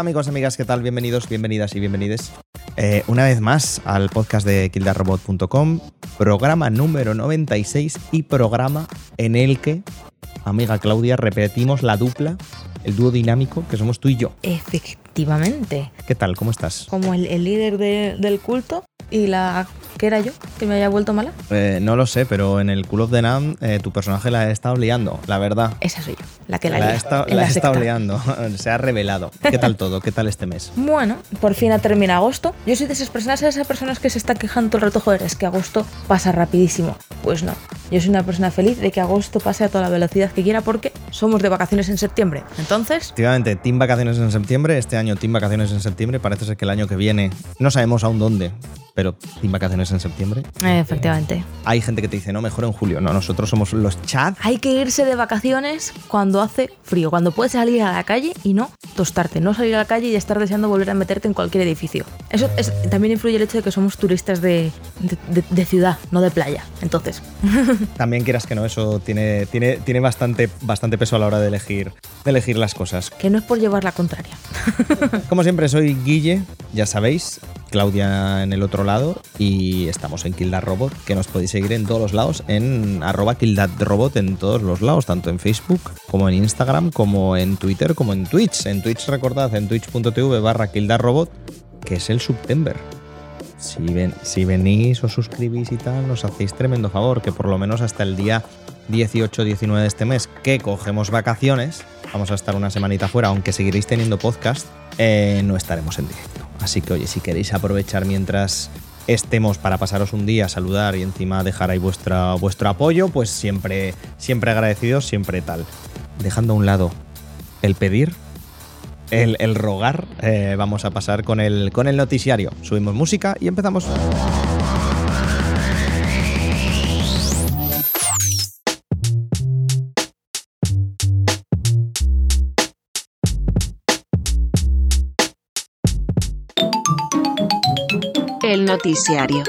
Hola, amigos amigas, ¿qué tal? Bienvenidos, bienvenidas y bienvenides. Eh, una vez más al podcast de kildarrobot.com, programa número 96 y programa en el que, amiga Claudia, repetimos la dupla, el dúo dinámico que somos tú y yo. Efectivamente. ¿Qué tal? ¿Cómo estás? Como el, el líder de- del culto y la que era yo, que me haya vuelto mala. Eh, no lo sé, pero en el Cool of the Nam eh, tu personaje la ha estado liando, la verdad. Esa soy yo, la que la, La en la liando, se ha revelado. ¿Qué tal todo? ¿Qué tal este mes? Bueno, por fin ha terminado agosto. Yo soy de esas personas, esas personas que se están quejando todo el rato, joder, es que agosto pasa rapidísimo. Pues no, yo soy una persona feliz de que agosto pase a toda la velocidad que quiera porque somos de vacaciones en septiembre. Entonces, Efectivamente, Team Vacaciones en septiembre. Este año Team Vacaciones en septiembre. Parece ser que el año que viene, no sabemos aún dónde, pero Team Vacaciones en septiembre. efectivamente. Hay gente que te dice, no, mejor en julio. No, nosotros somos los Chad. Hay que irse de vacaciones cuando hace frío, cuando puedes salir a la calle y no tostarte, no salir a la calle y estar deseando volver a meterte en cualquier edificio. Eso es- también influye el hecho de que somos turistas de, de- de- de ciudad, no de playa. Entonces, También quieras que no, eso tiene, tiene, tiene bastante, bastante peso a la hora de elegir, de elegir las cosas. que no es por llevar la contraria. Como siempre, soy Guille, ya sabéis, Claudia en el otro lado y estamos en Kill Robot, que nos podéis seguir en todos los lados, en arroba Kill Robot en todos los lados, tanto en Facebook como en Instagram, como en Twitter, como en Twitch. En Twitch recordad, en twitch.tv barra Kill Robot, que es el September. Si, ven, si venís, os suscribís y tal, nos hacéis tremendo favor, que por lo menos hasta el día 18-19 de este mes, que cogemos vacaciones, vamos a estar una semanita fuera, aunque seguiréis teniendo podcast, eh, no estaremos en directo. Así que, oye, si queréis aprovechar mientras estemos para pasaros un día, saludar y encima dejar ahí vuestro apoyo, pues siempre, siempre agradecidos, siempre tal. Dejando a un lado el pedir, el, el rogar, eh, vamos a pasar con el, con el noticiario. Subimos música y empezamos. El noticiario.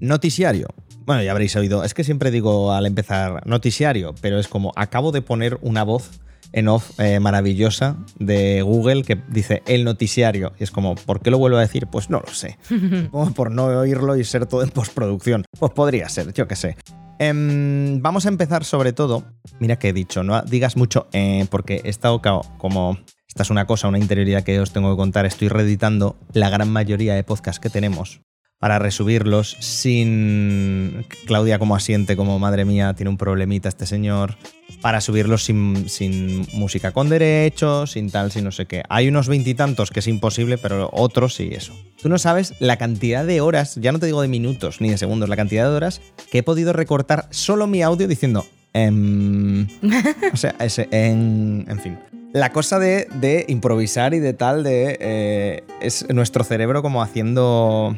Noticiario. Bueno, ya habréis oído. Es que siempre digo al empezar noticiario, pero es como acabo de poner una voz en off eh, maravillosa de Google que dice el noticiario. Y es como, ¿por qué lo vuelvo a decir? Pues no lo sé. Por no oírlo y ser todo en postproducción. Pues podría ser, yo qué sé. Em, vamos a empezar sobre todo. Mira que he dicho, no digas mucho eh, porque he estado como. Esta es una cosa, una interioridad que os tengo que contar. Estoy reeditando la gran mayoría de podcasts que tenemos para resubirlos sin Claudia como asiente, como madre mía, tiene un problemita este señor, para subirlos sin, sin música con derechos, sin tal, sin no sé qué. Hay unos veintitantos que es imposible, pero otros sí, eso. Tú no sabes la cantidad de horas, ya no te digo de minutos ni de segundos, la cantidad de horas que he podido recortar solo mi audio diciendo... em, o sea, ese, en, en fin. La cosa de, de improvisar y de tal, de. eh, es nuestro cerebro como haciendo.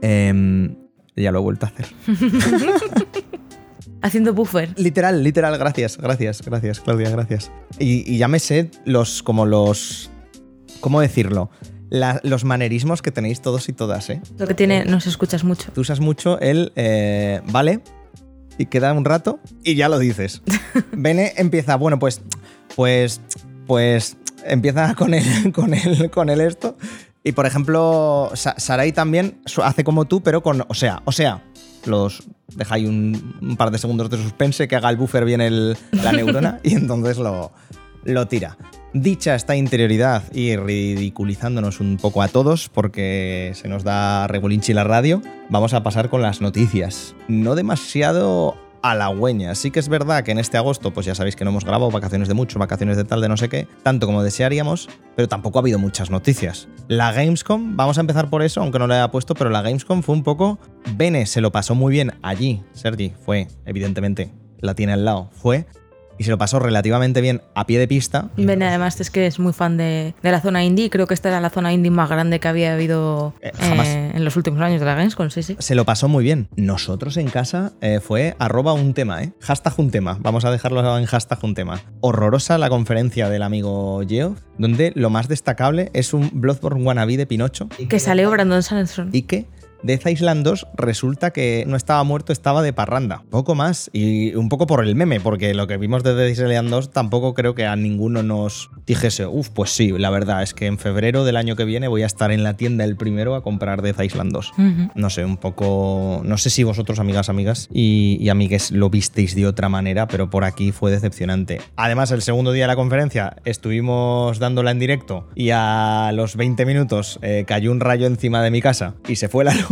em, ya lo he vuelto a hacer. Haciendo buffer. Literal, literal, gracias, gracias, gracias, Claudia, gracias. Y, y ya me sé los. como los. ¿Cómo decirlo? La- los manerismos que tenéis todos y todas, ¿eh? Lo que tiene, no se escuchas mucho. Tú usas mucho el. eh, vale. Y queda un rato y ya lo dices. Bene empieza, bueno, pues. Pues. Pues. Empieza con el. con el. con el esto. Y por ejemplo, Sa- Sarai también hace como tú, pero con. O sea, o sea. Los deja ahí un, un par de segundos de suspense, que haga el buffer bien el- la neurona y entonces lo, lo tira. Dicha esta interioridad y ridiculizándonos un poco a todos porque se nos da regolinchi la radio, vamos a pasar con las noticias. No demasiado halagüeñas. Sí que es verdad que en este agosto, pues ya sabéis que no hemos grabado vacaciones de mucho, vacaciones de tal, de no sé qué, tanto como desearíamos, pero tampoco ha habido muchas noticias. La Gamescom, vamos a empezar por eso, aunque no le haya puesto, pero la Gamescom fue un poco... Bene se lo pasó muy bien allí. Sergi fue, evidentemente, la tiene al lado, fue y se lo pasó relativamente bien a pie de pista. Ven, además es que es muy fan de, de la zona indie. Creo que esta era la zona indie más grande que había habido Eh, eh, en los últimos años de la Gamescom, sí, sí. Se lo pasó muy bien. Nosotros en casa eh, fue arroba un tema, ¿eh? Hashtag un tema. Vamos a dejarlo en hashtag un tema. Horrorosa la conferencia del amigo Geo, donde lo más destacable es un Bloodborne wannabe de Pinocho Que salió Brandon Sanderson. y que Death Island 2 resulta que no estaba muerto, estaba de parranda. Poco más. Y un poco por el meme, porque lo que vimos de Death Island 2 tampoco creo que a ninguno nos dijese, uff, pues sí, la verdad es que en febrero del año que viene voy a estar en la tienda el primero a comprar Death Island 2. No sé, un poco. No sé si vosotros, amigas, amigas y, y amigues, lo visteis de otra manera, pero por aquí fue decepcionante. Además, el segundo día de la conferencia estuvimos dándola en directo y a los 20 minutos eh, cayó un rayo encima de mi casa y se fue la luz.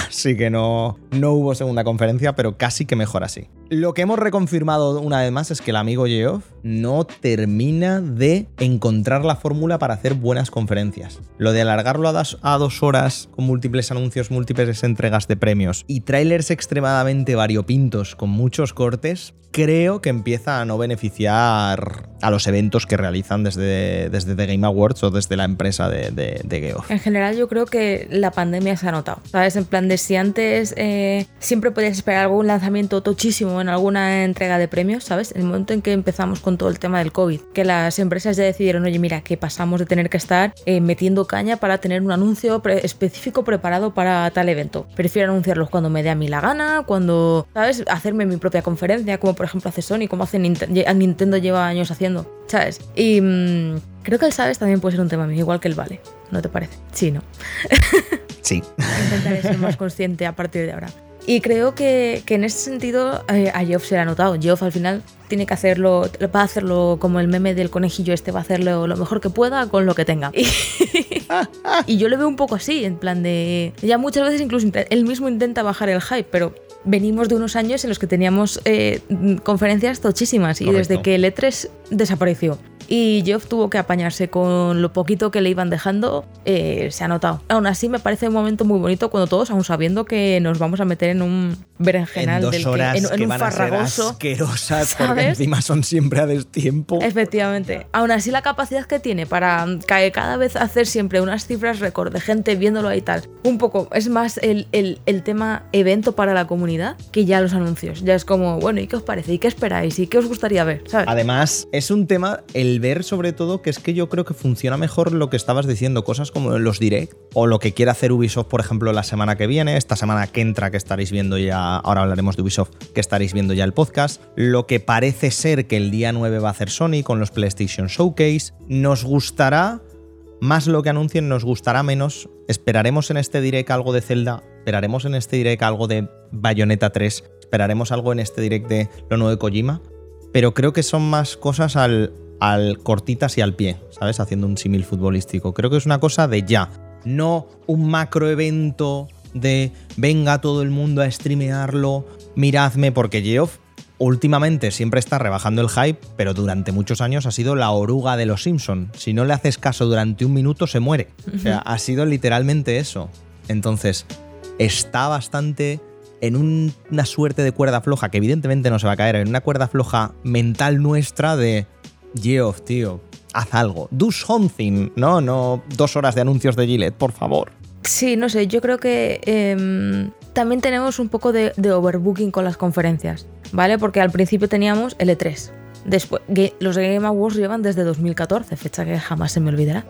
Así que no, no hubo segunda conferencia, pero casi que mejor así. Lo que hemos reconfirmado una vez más es que el amigo Geoff no termina de encontrar la fórmula para hacer buenas conferencias. Lo de alargarlo a dos, a dos horas con múltiples anuncios, múltiples entregas de premios y trailers extremadamente variopintos con muchos cortes, creo que empieza a no beneficiar a los eventos que realizan desde, desde The Game Awards o desde la empresa de, de, Geoff. En general, yo creo que la pandemia se ha notado. ¿Sabes? En plan de si antes eh, siempre podías esperar algún lanzamiento tochísimo en alguna entrega de premios, ¿sabes? El momento en que empezamos con todo el tema del COVID, que las empresas ya decidieron, oye, mira, que pasamos de tener que estar eh, metiendo caña para tener un anuncio específico preparado para tal evento. Prefiero anunciarlos cuando me dé a mí la gana, cuando, ¿sabes? Hacerme mi propia conferencia, como por ejemplo hace Sony, como hace Nintendo, lleva años haciendo, ¿sabes? Y mmm, creo que el sabes también puede ser un tema mío, igual que el vale, ¿no te parece? Sí, ¿no? sí. Intentaré ser más consciente a partir de ahora. Y creo que, que en ese sentido eh, a Geoff se le ha notado. Geoff al final tiene que hacerlo, va a hacerlo como el meme del conejillo este, va a hacerlo lo mejor que pueda con lo que tenga. Y, y yo lo veo un poco así, en plan de... Ya muchas veces incluso él mismo intenta bajar el hype, pero venimos de unos años en los que teníamos eh, conferencias tochísimas y Correcto. desde que el E3 desapareció y Geoff tuvo que apañarse con lo poquito que le iban dejando, eh, se ha notado. Aún así, me parece un momento muy bonito cuando todos, aún sabiendo que nos vamos a meter en un berenjenal en dos del horas que, en, en que un van farragoso. a ser asquerosas porque encima son siempre a destiempo. Efectivamente. Aún así, la capacidad que tiene para ca- cada vez hacer siempre unas cifras récord de gente viéndolo y tal. Un poco, es más el, el- el tema evento para la comunidad que ya los anuncios. Ya es como, bueno, ¿y qué os parece? ¿Y qué esperáis? ¿Y qué os gustaría ver? ¿Sabes? Además, es un tema, el ver sobre todo, que es que yo creo que funciona mejor lo que estabas diciendo, cosas como los direct, o lo que quiere hacer Ubisoft, por ejemplo, la semana que viene, esta semana que entra, que estaréis viendo ya, ahora hablaremos de Ubisoft, que estaréis viendo ya el podcast, lo que parece ser que el día 9 va a hacer Sony con los PlayStation Showcase, nos gustará más lo que anuncien, nos gustará menos, esperaremos en este direct algo de Zelda, esperaremos en este direct algo de Bayonetta 3, esperaremos algo en este direct de lo nuevo de Kojima, pero creo que son más cosas al, al cortitas y al pie, ¿sabes? Haciendo un símil futbolístico. Creo que es una cosa de ya, no un macro evento de venga todo el mundo a streamearlo, miradme, porque Geoff últimamente siempre está rebajando el hype, pero durante muchos años ha sido la oruga de los Simpson. Si no le haces caso durante un minuto, se muere. O sea, ha sido literalmente eso. Entonces, está bastante en un- una suerte de cuerda floja, que evidentemente no se va a caer, en una cuerda floja mental nuestra de Geoff, tío, haz algo. Do something. No, no, dos horas de anuncios de Gillette, por favor. Sí, no sé, yo creo que em, también tenemos un poco de, de overbooking con las conferencias, ¿vale? Porque al principio teníamos el E3. Después, los Game Awards llevan desde 2014, fecha que jamás se me olvidará.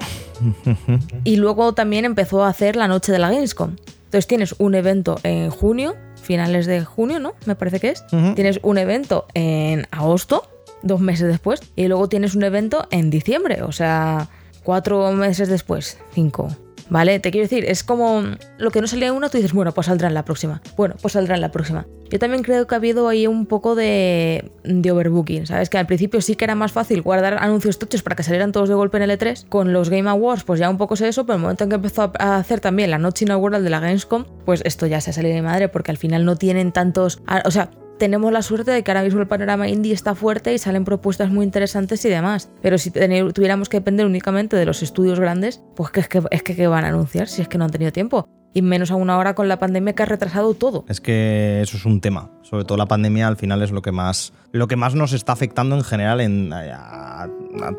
y luego también empezó a hacer la noche de la Gamescom. Entonces tienes un evento en junio, finales de junio, ¿no? Me parece que es. Tienes un evento en agosto, dos meses después, y luego tienes un evento en diciembre, o sea, cuatro meses después, cinco. ¿Vale? Te quiero decir, es como lo que no salía en una, tú dices, bueno, pues saldrá en la próxima. Bueno, pues saldrá en la próxima. Yo también creo que ha habido ahí un poco de, de overbooking, ¿sabes? Que al principio sí que era más fácil guardar anuncios tochos para que salieran todos de golpe en el E3. Con los Game Awards, pues ya un poco sé eso, pero el momento en que empezó a hacer también la noche inaugural de la Gamescom, pues esto ya se ha salido de madre porque al final no tienen tantos. O sea, tenemos la suerte de que ahora mismo el panorama indie está fuerte y salen propuestas muy interesantes y demás. Pero si tuviéramos que depender únicamente de los estudios grandes, pues que es que, es que ¿qué van a anunciar si es que no han tenido tiempo. Y menos aún ahora con la pandemia que ha retrasado todo. Es que eso es un tema. Sobre todo la pandemia al final es lo que más, lo que más nos está afectando en general en a,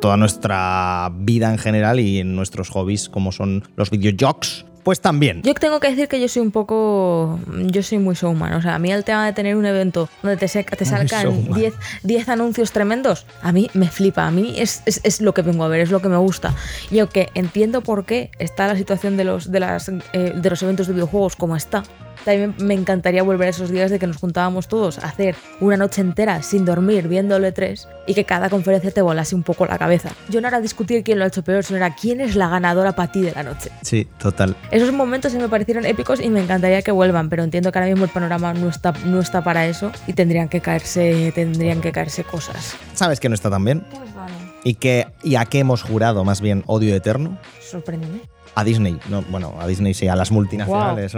toda nuestra vida en general y en nuestros hobbies como son los videojuegos. Pues también. Yo tengo que decir que yo soy un poco. Yo soy muy showman. O sea, a mí el tema de tener un evento donde te, se- te salgan showman. 10 10 anuncios tremendos, a mí me flipa. A mí es, es- es lo que vengo a ver, es lo que me gusta. Y aunque entiendo por qué está la situación de los, de las, eh, de los eventos de videojuegos como está. También me encantaría volver a esos días de que nos juntábamos todos a hacer una noche entera sin dormir viendo el E3 y que cada conferencia te volase un poco la cabeza. Yo no era discutir quién lo ha hecho peor, sino era quién es la ganadora para ti de la noche. Sí, total. Esos momentos se me parecieron épicos y me encantaría que vuelvan, pero entiendo que ahora mismo el panorama no está, no está para eso y tendrían que caerse, tendrían que caerse cosas. ¿Sabes que no está tan bien? ¿Y, que, ¿Y a qué hemos jurado más bien odio eterno? Sorpréndeme. A Disney. No, bueno, a Disney sí, a las multinacionales.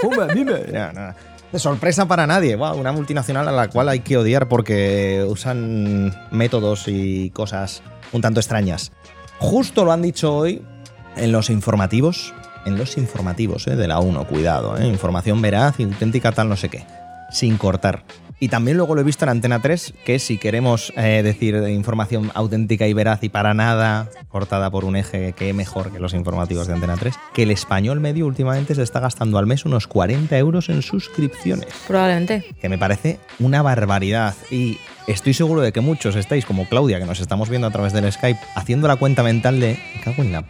Pumba, dime. No, no. De sorpresa para nadie. Guau, una multinacional a la cual hay que odiar porque usan métodos y cosas un tanto extrañas. Justo lo han dicho hoy en los informativos. En los informativos eh, de la 1, cuidado. eh, información veraz y auténtica, tal, no sé qué. Sin cortar. Y también luego lo he visto en Antena 3, que si queremos eh, decir de información auténtica y veraz y para nada cortada por un eje que mejor que los informativos de Antena 3, que el español medio últimamente se está gastando al mes unos 40 euros en suscripciones, Probablemente. que me parece una barbaridad. Y estoy seguro de que muchos estáis, como Claudia, que nos estamos viendo a través del Skype, haciendo la cuenta mental de, "Me cago en la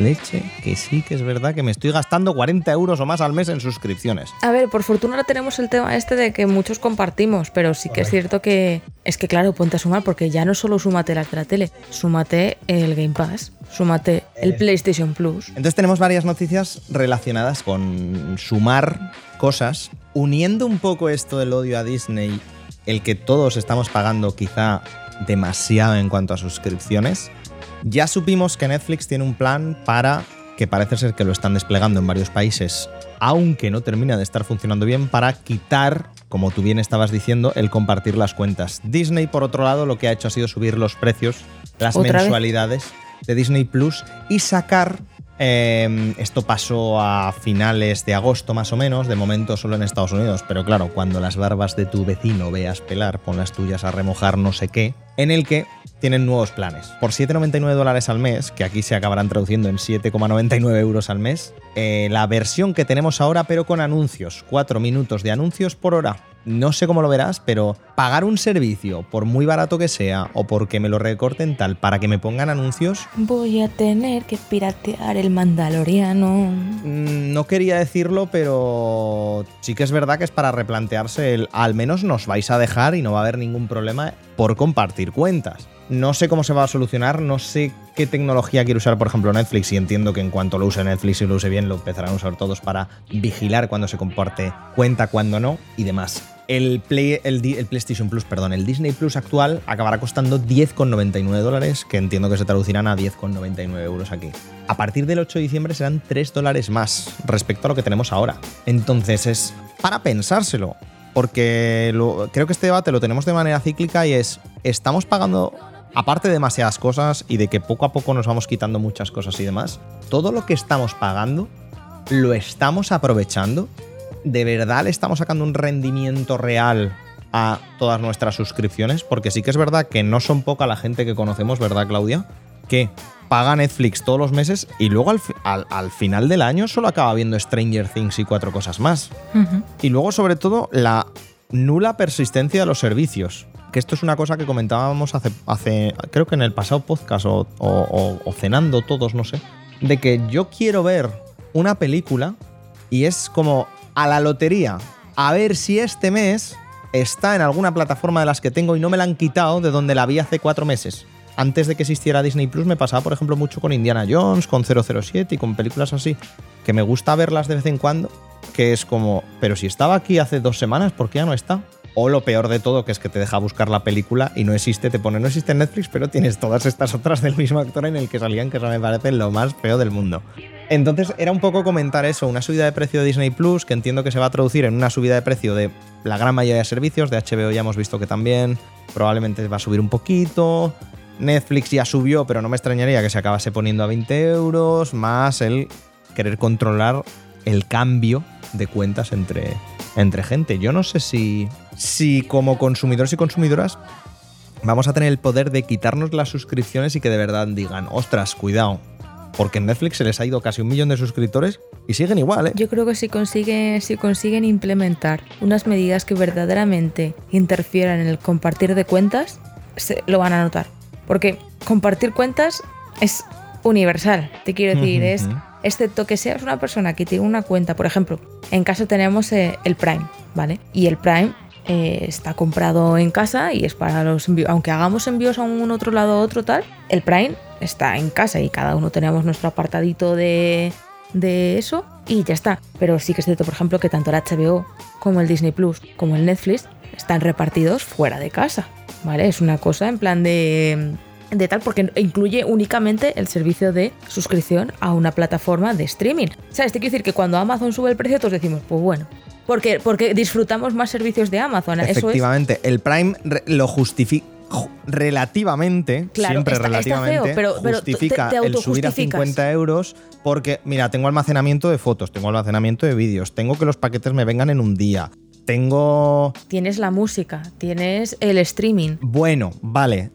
leche, que sí que es verdad que me estoy gastando 40 euros o más al mes en suscripciones. A ver, por fortuna ahora tenemos el tema este de que muchos compartimos, pero sí que es cierto que es que claro, ponte a sumar porque ya no solo súmate las de la tele, súmate el Game Pass, súmate el PlayStation Plus. Entonces tenemos varias noticias relacionadas con sumar cosas, uniendo un poco esto del odio a Disney, el que todos estamos pagando quizá demasiado en cuanto a suscripciones. Ya supimos que Netflix tiene un plan para, que parece ser que lo están desplegando en varios países, aunque no termina de estar funcionando bien, para quitar, como tú bien estabas diciendo, el compartir las cuentas. Disney, por otro lado, lo que ha hecho ha sido subir los precios, las mensualidades de Disney Plus y sacar. eh, esto pasó a finales de agosto más o menos, de momento solo en Estados Unidos, pero claro, cuando las barbas de tu vecino veas pelar, pon las tuyas a remojar no sé qué, en el que tienen nuevos planes. Por 7,99 dólares al mes, que aquí se acabarán traduciendo en 7,99 euros al mes, eh, la versión que tenemos ahora, pero con anuncios, 4 minutos de anuncios por hora. No sé cómo lo verás, pero pagar un servicio, por muy barato que sea, o porque me lo recorten tal, para que me pongan anuncios, Voy a tener que piratear el Mandaloriano. Mm, No quería decirlo, pero sí que es verdad que es para replantearse el al menos nos vais a dejar y no va a haber ningún problema por compartir cuentas. No sé cómo se va a solucionar, no sé qué tecnología quiere usar, por ejemplo, Netflix, y entiendo que en cuanto lo use Netflix y lo use bien, lo empezarán a usar todos para vigilar cuando se comparte cuenta, cuando no y demás. El, Play, PlayStation Plus, perdón, el Disney Plus actual acabará costando 10,99 dólares, que entiendo que se traducirán a 10,99 euros aquí. A partir del 8 de diciembre serán 3 dólares más respecto a lo que tenemos ahora. Entonces es para pensárselo, porque lo- creo que este debate lo tenemos de manera cíclica y es, estamos pagando, aparte de demasiadas cosas y de que poco a poco nos vamos quitando muchas cosas y demás, todo lo que estamos pagando, lo estamos aprovechando ¿de verdad le estamos sacando un rendimiento real a todas nuestras suscripciones? Porque sí que es verdad que no son poca la gente que conocemos, ¿verdad, Claudia? Que paga Netflix todos los meses y luego al, fi- al- al final del año solo acaba viendo Stranger Things y cuatro cosas más. Y luego, sobre todo, la nula persistencia de los servicios. Que esto es una cosa que comentábamos hace, creo que en el pasado podcast o- o cenando todos, no sé. De que yo quiero ver una película y es como a la lotería. A ver si este mes está en alguna plataforma de las que tengo y no me la han quitado de donde la vi hace cuatro meses. Antes de que existiera Disney Plus me pasaba, por ejemplo, mucho con Indiana Jones, con 007 y con películas así, que me gusta verlas de vez en cuando, que es como, pero si estaba aquí hace dos semanas, ¿por qué ya no está? O lo peor de todo, que es que te deja buscar la película y no existe, te pone, no existe en Netflix, pero tienes todas estas otras del mismo actor en el que salían, que eso me parece lo más feo del mundo. Entonces era un poco comentar eso, una subida de precio de Disney Plus, que entiendo que se va a traducir en una subida de precio de la gran mayoría de servicios, de HBO ya hemos visto que también, probablemente va a subir un poquito. Netflix ya subió, pero no me extrañaría que se acabase poniendo a 20 euros, más el querer controlar el cambio de cuentas entre, entre gente. Yo no sé si, si como consumidores y consumidoras vamos a tener el poder de quitarnos las suscripciones y que de verdad digan, ostras, cuidado, porque en Netflix se les ha ido casi un millón de suscriptores y siguen igual, ¿eh? Yo creo que si consiguen, si consiguen implementar unas medidas que verdaderamente interfieran en el compartir de cuentas, se, lo van a notar. Porque compartir cuentas es universal, te quiero decir, es excepto que seas una persona que tiene una cuenta, por ejemplo, en caso tenemos eh, el Prime, ¿vale? Y el Prime eh, está comprado en casa y es para los envíos, aunque hagamos envíos a un otro lado a otro tal, el Prime está en casa y cada uno tenemos nuestro apartadito de, de eso y ya está. Pero sí que es cierto, por ejemplo, que tanto el HBO como el Disney Plus como el Netflix están repartidos fuera de casa, ¿vale? Es una cosa en plan de de tal porque incluye únicamente el servicio de suscripción a una plataforma de streaming. ¿Sabes? Te quiero decir que cuando Amazon sube el precio, todos decimos, pues bueno, porque, porque disfrutamos más servicios de Amazon. Eso es. Efectivamente, el Prime lo justifica relativamente, Claro, siempre está- está relativamente, feo, pero- pero te- justifica te el subir a autojustificas. 50 euros porque, mira, tengo almacenamiento de fotos, tengo almacenamiento de vídeos, tengo que los paquetes me vengan en un día, tengo... Tienes la música, tienes el streaming. Bueno, vale.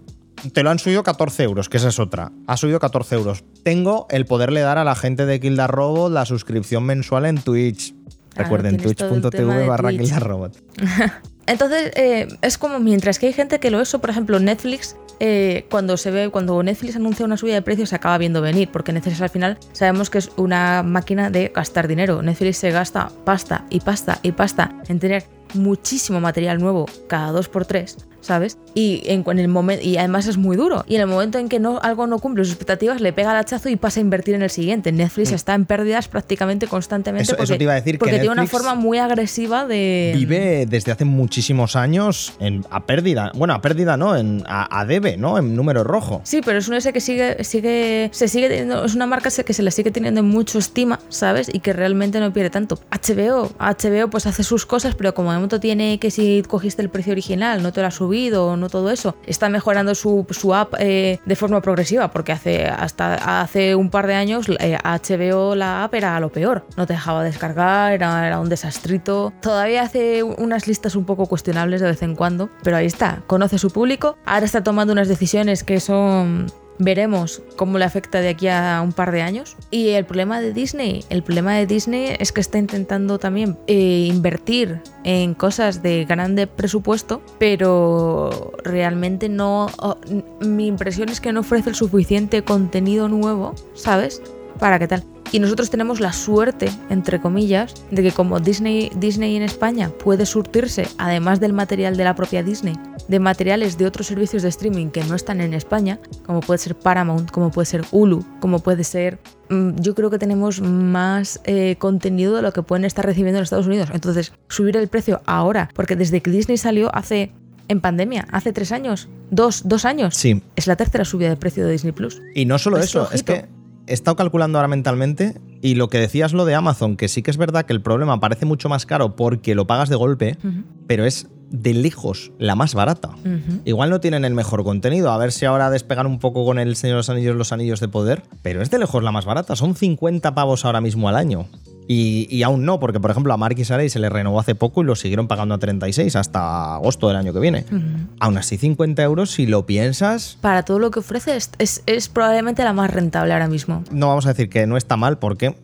Te lo han subido 14 euros, que esa es otra. Ha subido 14 euros. Tengo el poderle dar a la gente de Kilda Robot la suscripción mensual en Twitch. Claro, Recuerden, twitch.tv barra. Kilda Robot. Entonces, eh, es como mientras que hay gente que lo eso, por ejemplo, Netflix, eh, cuando se ve, cuando Netflix anuncia una subida de precios, se acaba viendo venir, porque Netflix al final sabemos que es una máquina de gastar dinero. Netflix se gasta pasta y pasta y pasta en tener muchísimo material nuevo cada dos por tres, ¿sabes? Y en, en el momento y además es muy duro. Y en el momento en que no algo no cumple sus expectativas, le pega el hachazo y pasa a invertir en el siguiente. Netflix está en pérdidas prácticamente constantemente Eso- eso porque, te iba a decir, que porque tiene una forma muy agresiva de Vive desde hace muchísimos años en, a pérdida. Bueno, a pérdida no, en, a, a debe, ¿no? En número rojo. Sí, pero es un ese que sigue, sigue, se sigue teniendo, es una marca que se le sigue teniendo en mucho estima, ¿sabes? Y que realmente no pierde tanto. HBO, HBO pues hace sus cosas, pero como de momento tiene que si cogiste el precio original, no te lo ha subido, no todo eso, está mejorando su, su app eh, de forma progresiva, porque hace hasta hace un par de años eh, HBO la app era lo peor, no te dejaba descargar, era, era un desastrito. Todavía hace unas listas un poco cuestionables de vez en cuando, pero ahí está, conoce su público, ahora está tomando unas decisiones que son Veremos cómo le afecta de aquí a un par de años. Y el problema de Disney, el problema de Disney es que está intentando también eh, invertir en cosas de grande presupuesto, pero realmente no. mi impresión es que no ofrece el suficiente contenido nuevo, ¿sabes? Para qué tal. Y nosotros tenemos la suerte, entre comillas, de que como Disney, Disney en España puede surtirse, además del material de la propia Disney, de materiales de otros servicios de streaming que no están en España, como puede ser Paramount, como puede ser Hulu, como puede ser... mm, Yo creo que tenemos más eh, contenido de lo que pueden estar recibiendo en Estados Unidos. Entonces, subir el precio ahora, porque desde que Disney salió hace... En pandemia, hace tres años, dos, dos años. Sí. Es la tercera subida de precio de Disney Plus. Y no solo eso, es que he estado calculando ahora mentalmente y lo que decías lo de Amazon, que sí que es verdad que el problema parece mucho más caro porque lo pagas de golpe, pero es de lejos la más barata. Igual no tienen el mejor contenido, a ver si ahora despegan un poco con el Señor de los Anillos, los Anillos de Poder, pero es de lejos la más barata, son 50 pavos ahora mismo al año. Y, y aún no, porque por ejemplo a Marquis Arey se le renovó hace poco y lo siguieron pagando a 36 hasta agosto del año que viene. Aún así 50 euros, si lo piensas, Para todo lo que ofrece, es, es- es probablemente la más rentable ahora mismo. no vamos a decir que no está mal, porque...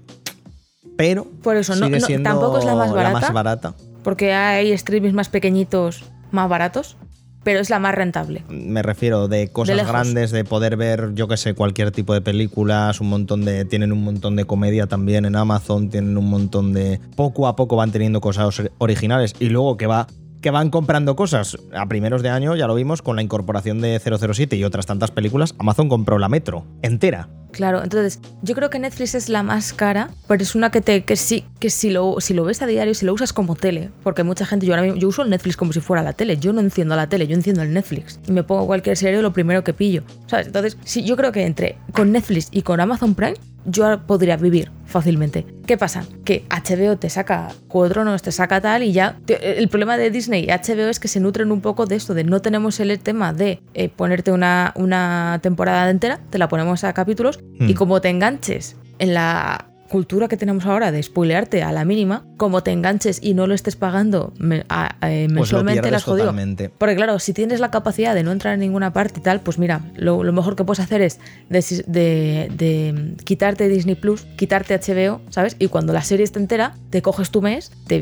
Pero Por eso, no- sigue no, siendo tampoco es la más barata. más barata. Porque hay streamings más pequeñitos, más baratos, pero es la más rentable. Me refiero de cosas grandes, de poder ver, yo que sé, cualquier tipo de películas, un montón de. Tienen un montón de comedia también en Amazon, tienen un montón de. Poco a poco van teniendo cosas or- originales. Y luego que va. Que van comprando cosas. A primeros de año, ya lo vimos, con la incorporación de 007 y otras tantas películas, Amazon compró la Metro, entera. Claro, entonces yo creo que Netflix es la más cara, pero es una que te que sí que si lo si lo ves a diario, si lo usas como tele, porque mucha gente yo ahora mismo yo uso el Netflix como si fuera la tele, yo no enciendo la tele, yo enciendo el Netflix y me pongo cualquier serie lo primero que pillo, ¿sabes? Entonces, sí, yo creo que entre con Netflix y con Amazon Prime yo podría vivir fácilmente. ¿Qué pasa? Que HBO te saca cuadronos, te saca tal y ya. te- el problema de Disney y HBO es que se nutren un poco de esto, de no tenemos el tema de eh, ponerte una, una temporada entera, te la ponemos a capítulos Hmm. y como te enganches en la cultura que tenemos ahora de spoilearte a la mínima, como te enganches y no lo estés pagando me- a- eh, Pues mensualmente, las jodido. totalmente. Porque claro, si tienes la capacidad de no entrar en ninguna parte y tal, pues mira, lo, lo mejor que puedes hacer es de, de- de quitarte Disney Plus, quitarte HBO, ¿sabes? Y cuando la serie esté entera, te coges tu mes, te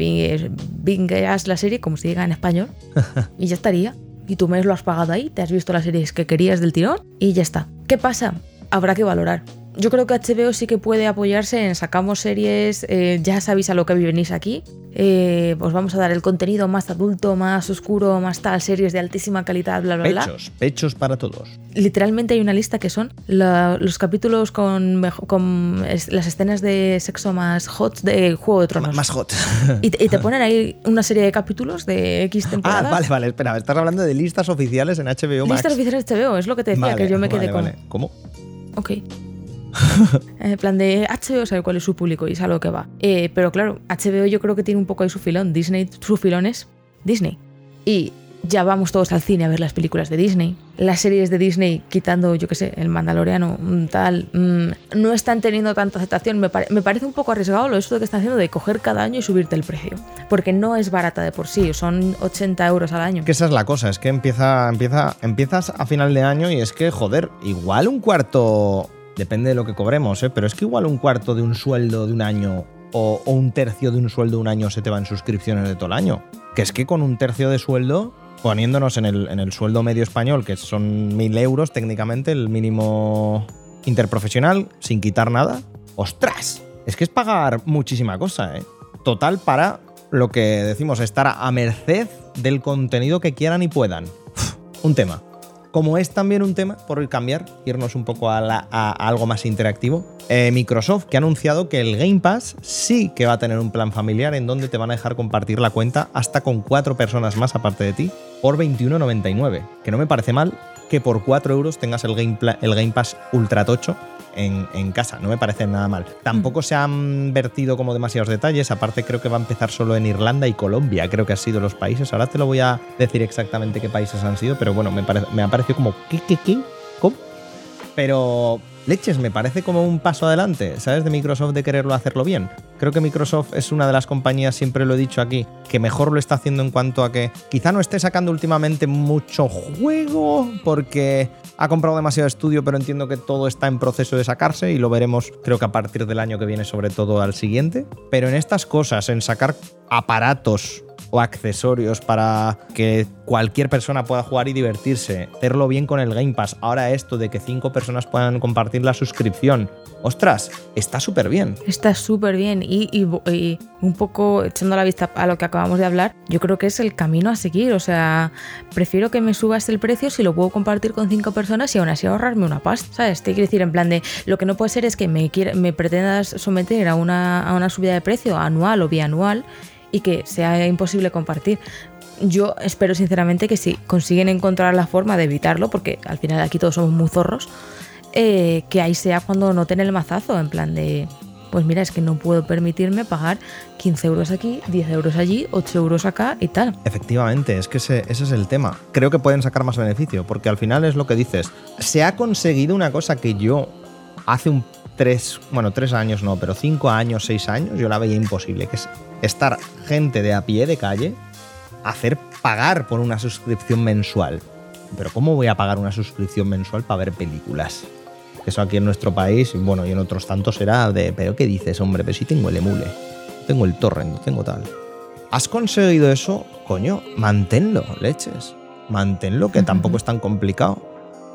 bingeas la serie, como se diga en español, y ya estaría. Y tu mes lo has pagado ahí, te has visto las series que querías del tirón y ya está. ¿Qué pasa? Habrá que valorar. Yo creo que HBO sí que puede apoyarse en sacamos series, eh, ya sabéis a lo que venís aquí, eh, os vamos a dar el contenido más adulto, más oscuro, más tal, series de altísima calidad, bla, bla, bla. Pechos, pechos para todos. Literalmente hay una lista que son la- los capítulos con, mejo- con es- las escenas de sexo más hot de Juego de Tronos. Más hot. Y te, y te ponen ahí una serie de capítulos de X Ah, temporadas. vale, vale, espera, estás hablando de listas oficiales en HBO Max. Listas oficiales de HBO, es lo que te decía, Vale, que yo me quedé vale, con... vale. ¿Cómo? Ok. en plan de HBO sabe cuál es su público y es a lo que va. Eh, pero claro, HBO yo creo que tiene un poco ahí su filón. Disney, su filón es Disney. Y ya vamos todos al cine a ver las películas de Disney. Las series de Disney, quitando, yo qué sé, el Mandaloriano, mm, tal, mm, no están teniendo tanta aceptación. Me, pare- me parece un poco arriesgado lo esto que están haciendo de coger cada año y subirte el precio. Porque no es barata de por sí, son 80 euros al año. Que esa es la cosa, es que empieza, empieza, empiezas a final de año y es que, joder, igual un cuarto, depende de lo que cobremos, ¿eh? pero es que igual un cuarto de un sueldo de un año o, un tercio de un sueldo de un año se te va en suscripciones de todo el año. Que es que con un tercio de sueldo, poniéndonos en el, en el sueldo medio español, que son mil euros técnicamente, el mínimo interprofesional, sin quitar nada, ¡ostras! Es que es pagar muchísima cosa, ¿eh? Total para lo que decimos, estar a merced del contenido que quieran y puedan. Un tema. Como es también un tema, por cambiar, irnos un poco a, algo más interactivo, eh, Microsoft que ha anunciado que el Game Pass sí que va a tener un plan familiar en donde te van a dejar compartir la cuenta hasta con cuatro personas más aparte de ti por 21,99. Que no me parece mal que por 4 euros tengas el Game, el Game Pass Ultra Tocho en, en casa, no me parece nada mal. Tampoco se han vertido como demasiados detalles, aparte creo que va a empezar solo en Irlanda y Colombia, creo que han sido los países. Ahora te lo voy a decir exactamente qué países han sido, pero bueno, me, parece, me ha parecido como ¿qué, qué, qué? Pero leches, me parece como un paso adelante, ¿sabes? De Microsoft de quererlo hacerlo bien. Creo que Microsoft es una de las compañías, siempre lo he dicho aquí, que mejor lo está haciendo en cuanto a que quizá no esté sacando últimamente mucho juego porque ha comprado demasiado estudio, pero entiendo que todo está en proceso de sacarse y lo veremos creo que a partir del año que viene, sobre todo al siguiente. Pero en estas cosas, en sacar aparatos o accesorios para que cualquier persona pueda jugar y divertirse, hacerlo bien con el Game Pass. Ahora esto de que cinco personas puedan compartir la suscripción. Ostras, está súper bien. Está súper bien y, un poco echando la vista a lo que acabamos de hablar, yo creo que es el camino a seguir. O sea, prefiero que me subas el precio si lo puedo compartir con cinco personas y aún así ahorrarme una pasta. ¿Sabes? Te quiero decir, en plan de lo que no puede ser es que me, me pretendas someter a una, a una subida de precio anual o bianual y que sea imposible compartir. Yo espero sinceramente que si consiguen encontrar la forma de evitarlo, porque al final aquí todos somos muy zorros, eh, que ahí sea cuando noten el mazazo, en plan de, pues mira, es que no puedo permitirme pagar 15 euros aquí, 10 euros allí, 8 euros acá y tal. Efectivamente, es que ese, es el tema. Creo que pueden sacar más beneficio, porque al final es lo que dices. Se ha conseguido una cosa que yo hace un tres, bueno, tres años no, pero cinco años, seis años, yo la veía imposible, que es estar gente de a pie de calle, hacer pagar por una suscripción mensual. Pero ¿cómo voy a pagar una suscripción mensual para ver películas? Eso aquí en nuestro país, bueno, y en otros tantos será de, pero ¿qué dices, hombre? Pero si tengo el emule, tengo el torrent, tengo tal. ¿Has conseguido eso? Coño, manténlo, leches. Manténlo, que tampoco es tan complicado.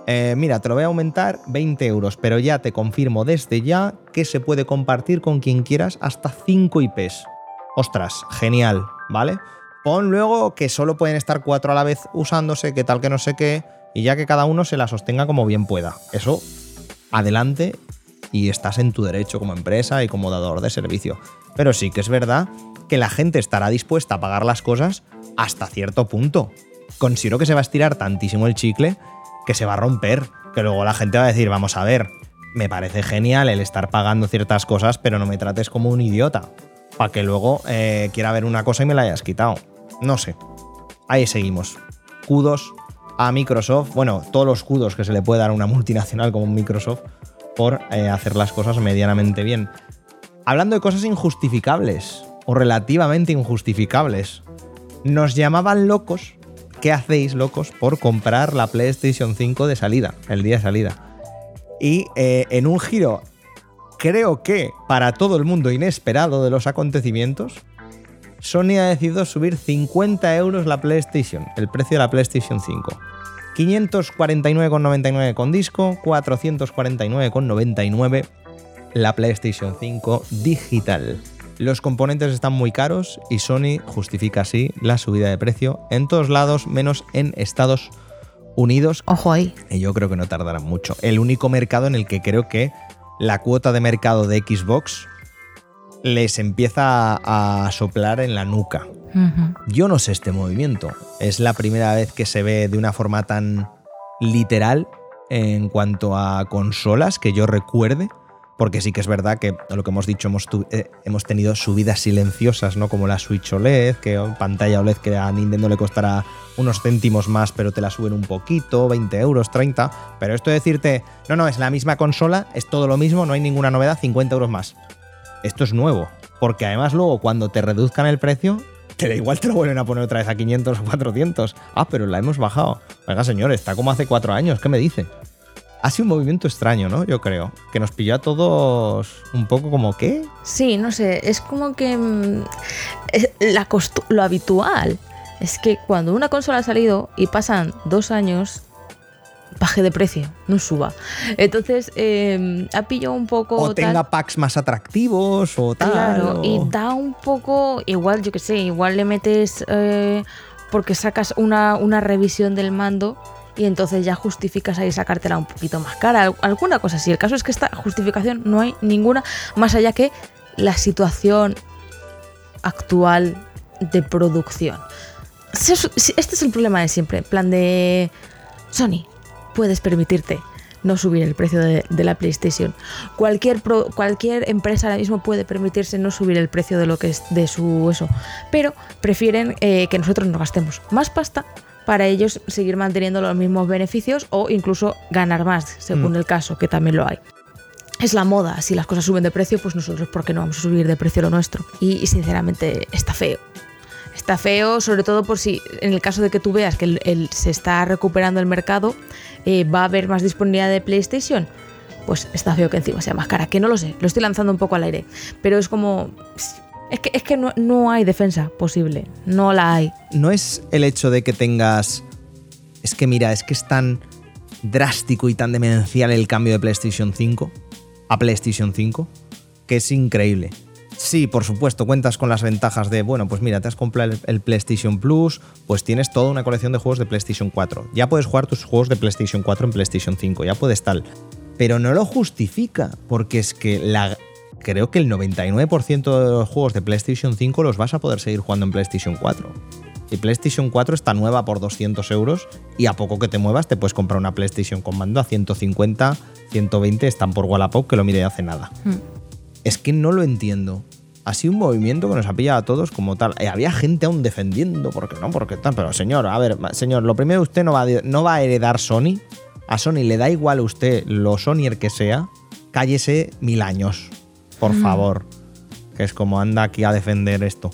Eh, mira, te lo voy a aumentar 20 euros, pero ya te confirmo desde ya que se puede compartir con quien quieras hasta 5 IPs. Ostras, genial, ¿vale? Pon luego que solo pueden estar cuatro a la vez usándose, que tal que no sé qué, y ya que cada uno se la sostenga como bien pueda. Eso, adelante, y estás en tu derecho como empresa y como dador de servicio. Pero sí que es verdad que la gente estará dispuesta a pagar las cosas hasta cierto punto. Considero que se va a estirar tantísimo el chicle que se va a romper, que luego la gente va a decir, vamos a ver, me parece genial el estar pagando ciertas cosas, pero no me trates como un idiota, para que luego eh, quiera ver una cosa y me la hayas quitado. No sé. Ahí seguimos. Kudos a Microsoft, bueno, todos los kudos que se le puede dar a una multinacional como Microsoft por eh, hacer las cosas medianamente bien. Hablando de cosas injustificables, o relativamente injustificables, nos llamaban locos. ¿Qué hacéis, locos, por comprar la PlayStation 5 de salida, el día de salida? Y eh, en un giro, creo que para todo el mundo inesperado de los acontecimientos, Sony ha decidido subir 50 euros la PlayStation, el precio de la PlayStation 5. 549,99 con disco, 449,99 la PlayStation 5 digital. Los componentes están muy caros y Sony justifica así la subida de precio en todos lados, menos en Estados Unidos. Ojo ahí. Y yo creo que no tardarán mucho. El único mercado en el que creo que la cuota de mercado de Xbox les empieza a soplar en la nuca. Yo no sé este movimiento. Es la primera vez que se ve de una forma tan literal en cuanto a consolas que yo recuerde. Porque sí que es verdad que lo que hemos dicho, hemos, eh, hemos tenido subidas silenciosas, ¿no? Como la Switch OLED, que pantalla OLED que a Nintendo le costará unos céntimos más, pero te la suben un poquito, 20 euros, 30. Pero esto de decirte, no, no, es la misma consola, es todo lo mismo, no hay ninguna novedad, 50 euros más. Esto es nuevo. Porque además luego cuando te reduzcan el precio, te da igual te lo vuelven a poner otra vez a 500 o 400. Ah, pero la hemos bajado. Venga, señor, está como hace cuatro años. ¿Qué me dice? Ha sido un movimiento extraño, ¿no? Yo creo. Que nos pilló a todos un poco como, ¿qué? Sí, no sé, es como que mm, es la lo habitual es que cuando una consola ha salido y pasan dos años, baje de precio, no suba. Entonces, eh, ha pillado un poco... O tal- tenga packs más atractivos o tal. Claro, o- y da un poco, igual, yo que sé, igual le metes eh, porque sacas una, una revisión del mando y entonces ya justificas ahí sacártela un poquito más cara, al- alguna cosa así. El caso es que esta justificación no hay ninguna más allá que la situación actual de producción. Este es el problema de siempre, en plan de Sony, puedes permitirte no subir el precio de, la PlayStation. Cualquier, cualquier empresa ahora mismo puede permitirse no subir el precio de lo que es de su eso, pero prefieren eh, que nosotros nos gastemos más pasta para ellos seguir manteniendo los mismos beneficios o incluso ganar más, según Mm. el caso, que también lo hay. Es la moda, si las cosas suben de precio, pues nosotros, ¿por qué no vamos a subir de precio lo nuestro? Y, y sinceramente está feo. Está feo, sobre todo por si, en el caso de que tú veas que el- el- se está recuperando el mercado, eh, va a haber más disponibilidad de PlayStation. Pues está feo que encima sea más cara, que no lo sé, lo estoy lanzando un poco al aire. Pero es como. Es que, es que no, no hay defensa posible, no la hay. no es el hecho de que tengas. Es que mira, es que es tan drástico y tan demencial el cambio de PlayStation 5 a PlayStation 5 que es increíble. Sí, por supuesto, cuentas con las ventajas de, bueno, pues mira, te has comprado el, PlayStation Plus, pues tienes toda una colección de juegos de PlayStation 4. Ya puedes jugar tus juegos de PlayStation 4 en PlayStation 5, ya puedes tal. Pero no lo justifica, porque es que la, creo que el 99% de los juegos de PlayStation 5 los vas a poder seguir jugando en PlayStation 4. Y PlayStation 4 está nueva por 200 euros y a poco que te muevas te puedes comprar una PlayStation con mando a 150, 120, están por Wallapop que lo miré hace nada. Hmm. Es que no lo entiendo. Ha sido un movimiento que nos ha pillado a todos como tal. Eh, había gente aún defendiendo, porque no, porque tal. Pero señor, a ver, señor, lo primero usted no va, a, no va a heredar Sony. A Sony le da igual a usted lo Sonyer que sea. Cállese mil años, por favor. Que es como anda aquí a defender esto.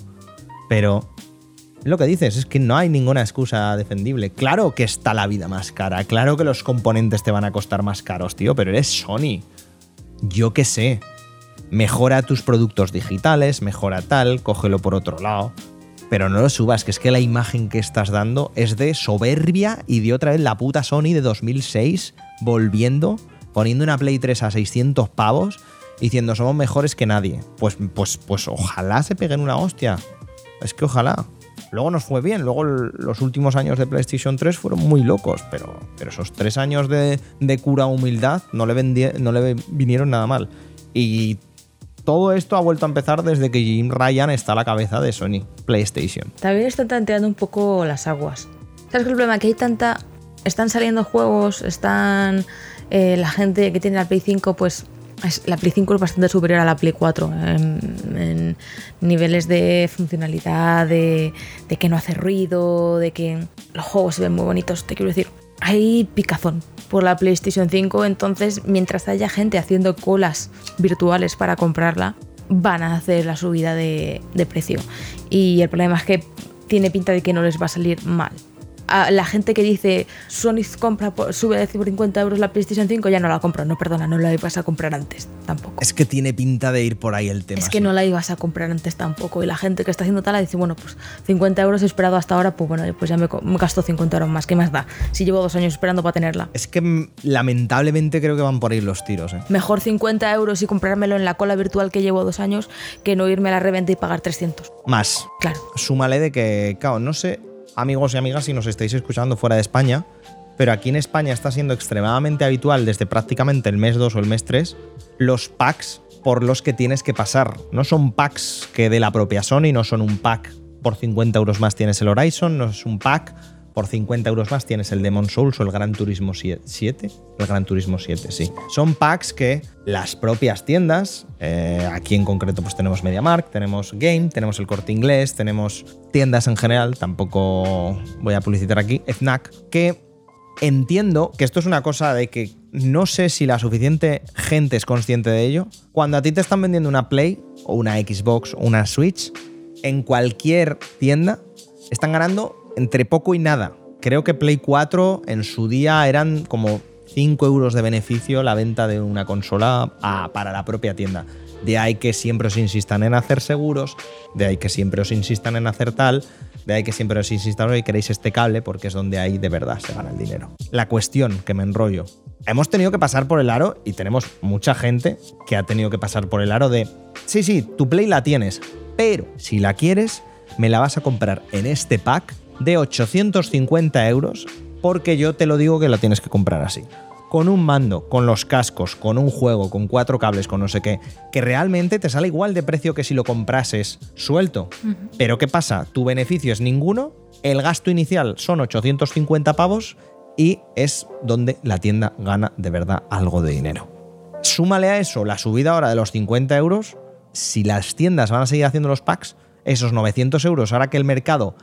Pero lo que dices es que no hay ninguna excusa defendible. Claro que está la vida más cara. Claro que los componentes te van a costar más caros, tío. Pero eres Sony. Yo qué sé. Mejora tus productos digitales, mejora tal, cógelo por otro lado. Pero no lo subas, que es que la imagen que estás dando es de soberbia y de otra vez la puta Sony de 2006 volviendo, poniendo una Play 3 a 600 pavos, diciendo somos mejores que nadie. Pues, pues, pues ojalá se peguen una hostia. Es que ojalá. Luego nos fue bien, luego los últimos años de PlayStation 3 fueron muy locos, pero, pero esos tres años de, de cura humildad no le, no le vinieron nada mal. Y todo esto ha vuelto a empezar desde que Jim Ryan está a la cabeza de Sony PlayStation. También están tanteando un poco las aguas. ¿Sabes qué el problema? Que hay tanta. Están saliendo juegos, están. eh, la gente que tiene la Play 5, pues. La Play 5 es bastante superior a la Play 4 en, niveles de funcionalidad, de, de que no hace ruido, de que los juegos se ven muy bonitos. Te quiero decir, hay picazón por la PlayStation 5, entonces mientras haya gente haciendo colas virtuales para comprarla, van a hacer la subida de, de precio. Y el problema es que tiene pinta de que no les va a salir mal a la gente que dice Sony compra sube de 50 euros la PlayStation 5, ya no la compro. No, perdona, no la ibas a comprar antes tampoco. Es que tiene pinta de ir por ahí el tema. Es que no la ibas a comprar antes tampoco. Y la gente que está haciendo tal dice, bueno, pues 50 euros he esperado hasta ahora, pues bueno, pues ya me, me gasto 50 euros más. ¿Qué más da? Si llevo dos años esperando para tenerla. Es que mm, lamentablemente creo que van por ahí los tiros. ¿eh? Mejor 50 euros y comprármelo en la cola virtual que llevo dos años que no irme a la reventa y pagar 300. Más. Claro. Súmale de que, claro, no sé amigos y amigas, si nos estáis escuchando fuera de España, pero aquí en España está siendo extremadamente habitual desde prácticamente el mes 2 o el mes 3 los packs por los que tienes que pasar. No son packs que de la propia Sony, no son un pack por 50 euros más tienes el Horizon, no es un pack por 50 euros más tienes el Demon Souls o el Gran Turismo 7. El Gran Turismo 7, sí. Son packs que las propias tiendas, eh, aquí en concreto pues tenemos MediaMark, tenemos Game, tenemos el Corte Inglés, tenemos tiendas en general, tampoco voy a publicitar aquí, FNAC, que entiendo que esto es una cosa de que no sé si la suficiente gente es consciente de ello. Cuando a ti te están vendiendo una Play o una Xbox o una Switch, en cualquier tienda están ganando entre poco y nada. Creo que Play 4 en su día eran como 5 euros de beneficio la venta de una consola para la propia tienda. De ahí que siempre os insistan en hacer seguros, de ahí que siempre os insistan en hacer tal, de ahí que siempre os insistan hoy queréis este cable porque es donde ahí de verdad se gana el dinero. La cuestión que me enrollo. Hemos tenido que pasar por el aro y tenemos mucha gente que ha tenido que pasar por el aro de, sí, sí, tu Play la tienes, pero si la quieres, me la vas a comprar en este pack de 850 euros porque yo te lo digo que la tienes que comprar así. Con un mando, con los cascos, con un juego, con cuatro cables, con no sé qué, que realmente te sale igual de precio que si lo comprases suelto. Pero ¿qué pasa? Tu beneficio es ninguno, el gasto inicial son 850 pavos y es donde la tienda gana de verdad algo de dinero. Súmale a eso la subida ahora de los 50 euros. Si las tiendas van a seguir haciendo los packs, esos 900 euros, ahora que el mercado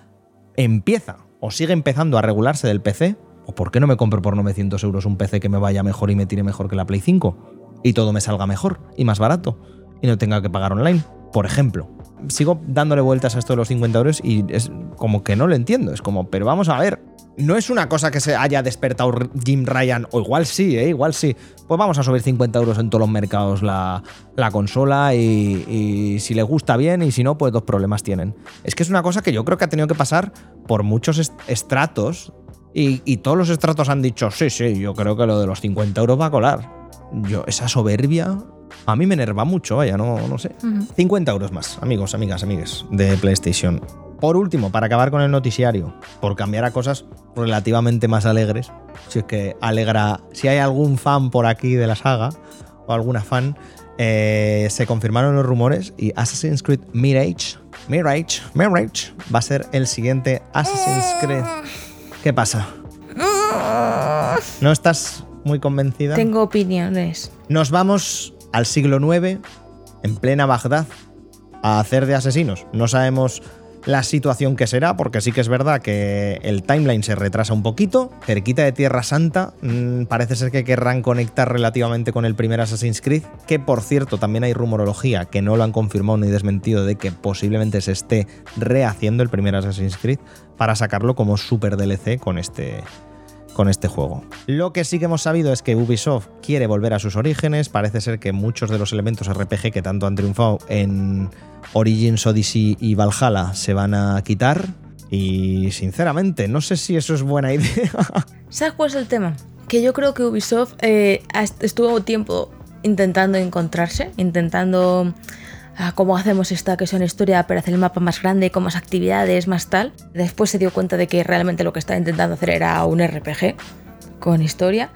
empieza o sigue empezando a regularse del PC, ¿o por qué no me compro por 900 euros un PC que me vaya mejor y me tire mejor que la Play 5? Y todo me salga mejor y más barato y no tenga que pagar online, por ejemplo. Sigo dándole vueltas a esto de los 50 euros y es como que no lo entiendo. Es como, pero vamos a ver, no es una cosa que se haya despertado Jim Ryan, o igual sí, ¿eh? igual sí. Pues vamos a subir 50 euros en todos los mercados la, consola y, si le gusta bien y si no, pues dos problemas tienen. Es que es una cosa que yo creo que ha tenido que pasar por muchos estratos y, y todos los estratos han dicho, sí, sí, yo creo que lo de los 50 euros va a colar. Yo, esa soberbia a mí me enerva mucho, vaya, no, no sé. 50 euros más, amigos, amigas, amigues, de PlayStation. Por último, para acabar con el noticiario, por cambiar a cosas relativamente más alegres, si es que alegra, si hay algún fan por aquí de la saga o alguna fan, eh, se confirmaron los rumores y Assassin's Creed Mirage, Mirage, Mirage va a ser el siguiente Assassin's Creed. ¿Qué pasa? ¿No estás muy convencida? Tengo opiniones. Nos vamos al siglo IX, en plena Bagdad, a hacer de asesinos. No sabemos la situación que será, porque sí que es verdad que el timeline se retrasa un poquito. Cerquita de Tierra Santa, mm, parece ser que querrán conectar relativamente con el primer Assassin's Creed, que por cierto también hay rumorología que no lo han confirmado ni desmentido de que posiblemente se esté rehaciendo el primer Assassin's Creed para sacarlo como super DLC con este, con este juego. Lo que sí que hemos sabido es que Ubisoft quiere volver a sus orígenes, parece ser que muchos de los elementos RPG que tanto han triunfado en Origins, Odyssey y Valhalla se van a quitar y sinceramente no sé si eso es buena idea. ¿Sabes cuál es el tema? Que yo creo que Ubisoft eh, estuvo tiempo intentando encontrarse, intentando cómo hacemos esta que es una historia para hacer el mapa más grande, con más actividades, más tal. Después se dio cuenta de que realmente lo que estaba intentando hacer era un RPG con historia.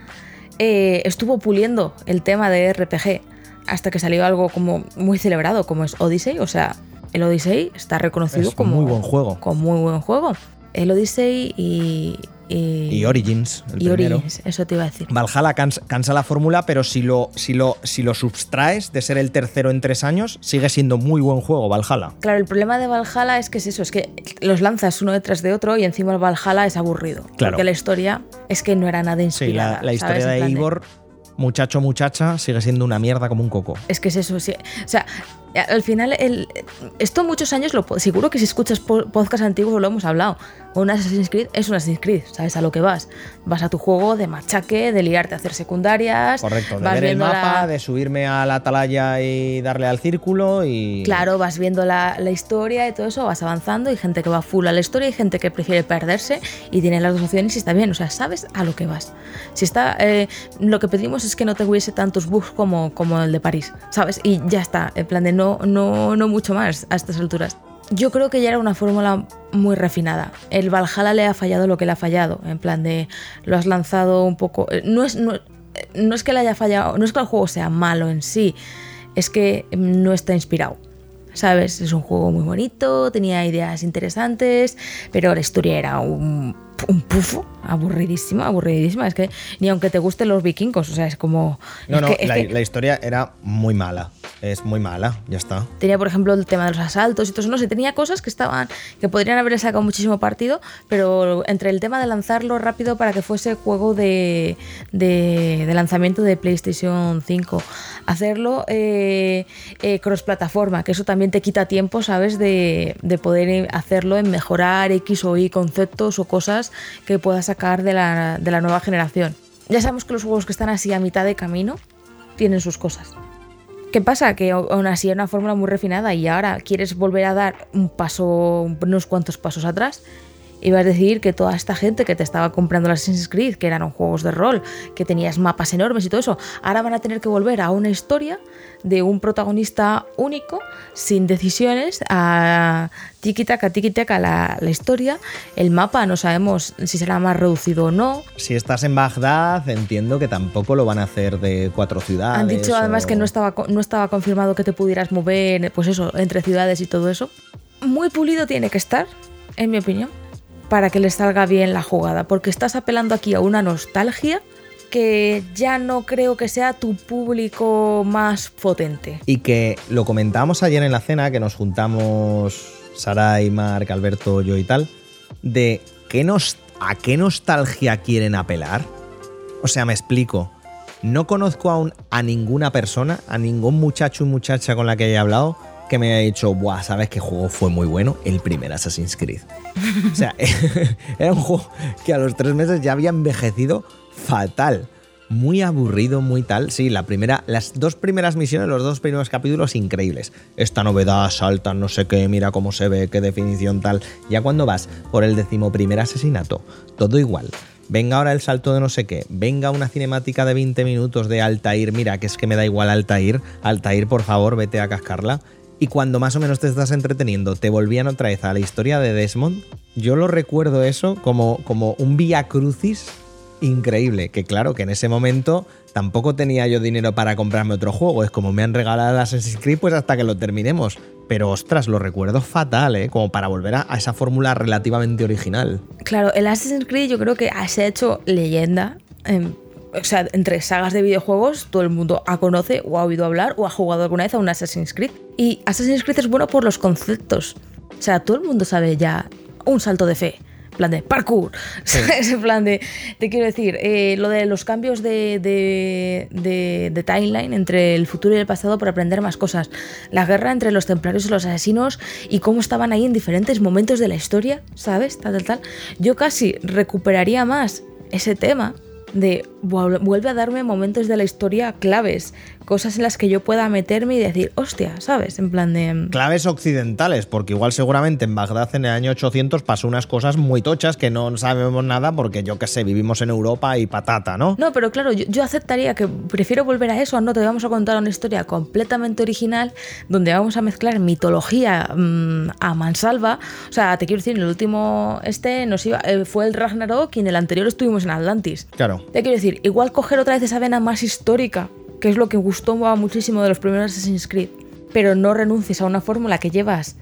Eh, estuvo puliendo el tema de RPG hasta que salió algo como muy celebrado, como es Odyssey. O sea, el Odyssey está reconocido como muy buen juego. Como muy buen juego. El Odyssey y, y, Origins, el y Origins, eso te iba a decir. Valhalla cansa, la fórmula, pero si lo, si, lo, si lo subtraes de ser el tercero en tres años, sigue siendo muy buen juego Valhalla. Claro, el problema de Valhalla es que es eso, es que los lanzas uno detrás de otro y encima el Valhalla es aburrido. Claro. Porque la historia es que no era nada inspirada. Sí, la, historia de Ivor muchacho muchacha sigue siendo una mierda como un coco. Es que es eso, sí. o sea, Al final, el, esto muchos años, lo, seguro que si escuchas podcast antiguos lo hemos hablado. Un Assassin's Creed es un Assassin's Creed, sabes a lo que vas. Vas a tu juego de machaque, de liarte a hacer secundarias. Correcto, de ver el mapa, de subirme a la atalaya y darle al círculo y. Claro, vas viendo la, la, historia y todo eso, vas avanzando. Hay gente que va full a la historia y gente que prefiere perderse y tiene las dos opciones y está bien. O sea, sabes a lo que vas. Si está. Eh, lo que pedimos es que no te hubiese tantos bugs como, como el de París, ¿sabes? Y ya está, en plan de no, no, no mucho más a estas alturas. Yo creo que ya era una fórmula muy refinada. El Valhalla le ha fallado lo que le ha fallado, en plan de lo has lanzado un poco. Eh, no es, no, no es que le haya fallado, no es que el juego sea malo en sí, es que no está inspirado. ¿Sabes? Es un juego muy bonito, tenía ideas interesantes, pero la historia era un un pufo, aburridísima, aburridísima. Es que ni aunque te gusten los vikingos, o sea, es como. No, no, la, historia era muy mala. Es muy mala, ya está. Tenía, por ejemplo, el tema de los asaltos y todo eso. No sé, tenía cosas que estaban. que podrían haber sacado muchísimo partido, pero entre el tema de lanzarlo rápido para que fuese juego de, de, lanzamiento de PlayStation 5, hacerlo eh, eh, cross plataforma, que eso también te quita tiempo, ¿sabes? De, de poder hacerlo en mejorar X o Y conceptos o cosas que pueda sacar de la, de la nueva generación. Ya sabemos que los juegos que están así a mitad de camino tienen sus cosas. ¿Qué pasa? Que aún así era una fórmula muy refinada y ahora quieres volver a dar un paso, unos cuantos pasos atrás ibas a decir que toda esta gente que te estaba comprando las Assassin's Creed, que eran juegos de rol, que tenías mapas enormes y todo eso, ahora van a tener que volver a una historia de un protagonista único, sin decisiones, a tiki-taka, tiki-taka la, la, historia. El mapa no sabemos si será más reducido o no. Si estás en Bagdad, entiendo que tampoco lo van a hacer de cuatro ciudades. Han dicho además que no estaba, no estaba confirmado que te pudieras mover, pues eso, entre ciudades y todo eso. Muy pulido tiene que estar, en mi opinión para que les salga bien la jugada, porque estás apelando aquí a una nostalgia que ya no creo que sea tu público más potente. Y que lo comentábamos ayer en la cena, que nos juntamos Saray, Marc, Alberto, yo y tal, de a qué nostalgia quieren apelar. O sea, me explico. No conozco aún a ninguna persona, a ningún muchacho y muchacha con la que haya hablado, que me haya dicho, Buah, ¿sabes qué juego fue muy bueno? El primer Assassin's Creed. o sea, era un juego que a los tres meses ya había envejecido fatal. Muy aburrido, muy tal. Sí, la primera, las dos primeras misiones, los dos primeros capítulos, increíbles. Esta novedad, salta, no sé qué, mira cómo se ve, qué definición tal. Ya cuando vas por el decimoprimer asesinato, todo igual. Venga ahora el salto de no sé qué. Venga una cinemática de 20 minutos de Altair. Mira, que es que me da igual Altair. Altair, por favor, vete a cascarla y cuando más o menos te estás entreteniendo te volvían otra vez a la historia de Desmond, yo lo recuerdo eso como, como un vía crucis increíble, que claro, que en ese momento tampoco tenía yo dinero para comprarme otro juego, es como me han regalado Assassin's Creed pues hasta que lo terminemos, pero ostras, lo recuerdo fatal, ¿eh? como para volver a, esa fórmula relativamente original. Claro, el Assassin's Creed yo creo que se ha hecho leyenda. En o sea, entre sagas de videojuegos, todo el mundo ha conoce o ha oído hablar o ha jugado alguna vez a un Assassin's Creed. Y Assassin's Creed es bueno por los conceptos. O sea, todo el mundo sabe ya un salto de fe. plan de parkour. Ese plan de. Te quiero decir, eh, lo de los cambios de, de, timeline entre el futuro y el pasado para aprender más cosas. La guerra entre los templarios y los asesinos y cómo estaban ahí en diferentes momentos de la historia, ¿sabes? Tal, tal, tal. Yo casi recuperaría más ese tema de vuelve a darme momentos de la historia claves, cosas en las que yo pueda meterme y decir, hostia, ¿sabes? En plan de... Mm, claves occidentales, porque igual seguramente en Bagdad en el año 800 pasó unas cosas muy tochas que no sabemos nada porque yo qué sé, vivimos en Europa y patata, ¿no? No, pero claro, yo, aceptaría que prefiero volver a eso, a no te vamos a contar una historia completamente original donde vamos a mezclar mitología mm, a mansalva. O sea, te quiero decir, en el último este nos iba, eh, fue el Ragnarok y en el anterior estuvimos en Atlantis. Claro. Te quiero decir, igual coger otra vez esa vena más histórica que es lo que gustó muchísimo de los primeros Assassin's Creed. Pero no renuncies a una fórmula que llevas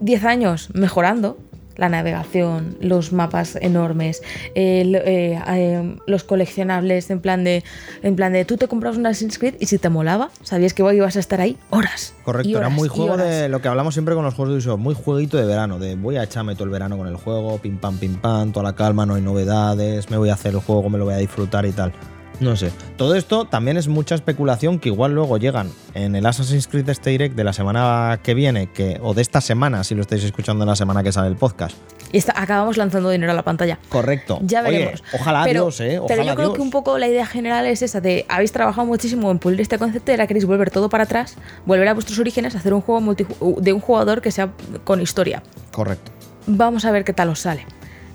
10 años mejorando. La navegación, los mapas enormes, eh, eh, los coleccionables, en plan de. En plan de tú te compras un Assassin's Creed y si te molaba, sabías que ibas a estar ahí horas. Correcto, era muy juego de lo que hablamos siempre con los juegos de Ubisoft, muy jueguito de verano, de voy a echarme todo el verano con el juego, pim pam, pim pam, toda la calma, no hay novedades, me voy a hacer el juego, me lo voy a disfrutar y tal No sé. Todo esto también es mucha especulación que igual luego llegan en el Assassin's Creed este Direct de la semana que viene, que, o de esta semana, si lo estáis escuchando en la semana que sale el podcast. Y está- acabamos lanzando dinero a la pantalla. Correcto. Ya Oye, veremos. ojalá pero, Dios, ¿eh? Ojalá pero yo creo Dios. que un poco la idea general es esa de habéis trabajado muchísimo en pulir este concepto y ahora queréis volver todo para atrás, volver a vuestros orígenes, hacer un juego multi- de un jugador que sea con historia. Correcto. Vamos a ver qué tal os sale.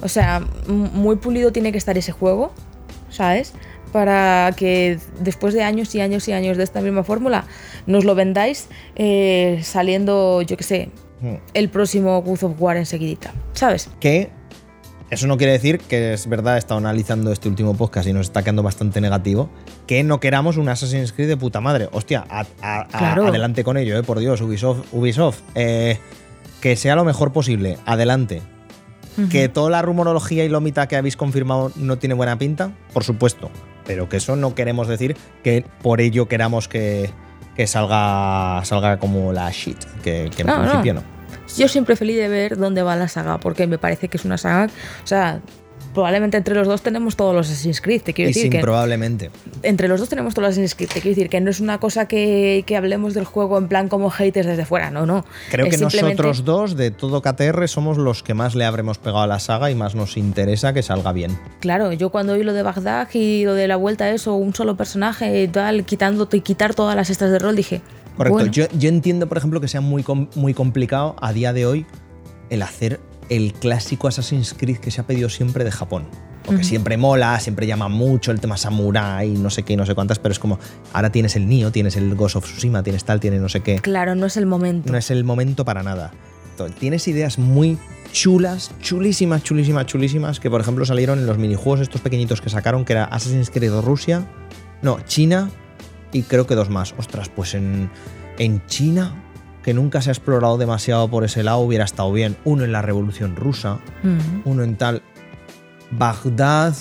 O sea, muy pulido tiene que estar ese juego, ¿sabes? Para que después de años y años y años de esta misma fórmula nos lo vendáis eh, saliendo, yo qué sé, Hmm. el próximo God of War enseguidita, ¿sabes? Que eso no quiere decir que es verdad, he estado analizando este último podcast y nos está quedando bastante negativo, que no queramos un Assassin's Creed de puta madre. Hostia, a- a- a- Claro. adelante con ello, eh, por Dios, Ubisoft. Ubisoft eh, que sea lo mejor posible, adelante. Que toda la rumorología y lómita que habéis confirmado no tiene buena pinta, por supuesto. Pero que eso no queremos decir que por ello queramos que, que salga, salga como la shit, que, que en No, no. principio no. Yo siempre feliz de ver dónde va la saga, porque me parece que es una saga. O sea, probablemente entre los dos tenemos todos los Assassin's Creed. Te quiero Y decir sin que probablemente. entre los dos tenemos todos los Assassin's Creed. Te quiero decir que no es una cosa que, que hablemos del juego en plan como haters desde fuera. No, no. Creo Es que simplemente- nosotros dos, de todo KTR, somos los que más le habremos pegado a la saga y más nos interesa que salga bien. Claro, yo cuando oí lo de Bagdad y lo de la vuelta a eso, un solo personaje y tal, quitando, quitar todas las estas de rol, dije. Correcto. bueno, Yo, yo entiendo, por ejemplo, que sea muy, com- muy complicado a día de hoy el hacer el clásico Assassin's Creed que se ha pedido siempre de Japón. Porque siempre mola, siempre llama mucho el tema samurai, no sé qué, y no sé cuántas, pero es como, ahora tienes el Nio, tienes el Ghost of Tsushima, tienes tal, tienes no sé qué. Claro, no es el momento. No es el momento para nada. Tienes ideas muy chulas, chulísimas, chulísimas, chulísimas, que por ejemplo salieron en los minijuegos estos pequeñitos que sacaron, que era Assassin's Creed Rusia, no, China y creo que dos más. Ostras, pues en, en China, que nunca se ha explorado demasiado por ese lado, hubiera estado bien. Uno en la Revolución Rusa, uno en tal. Bagdad.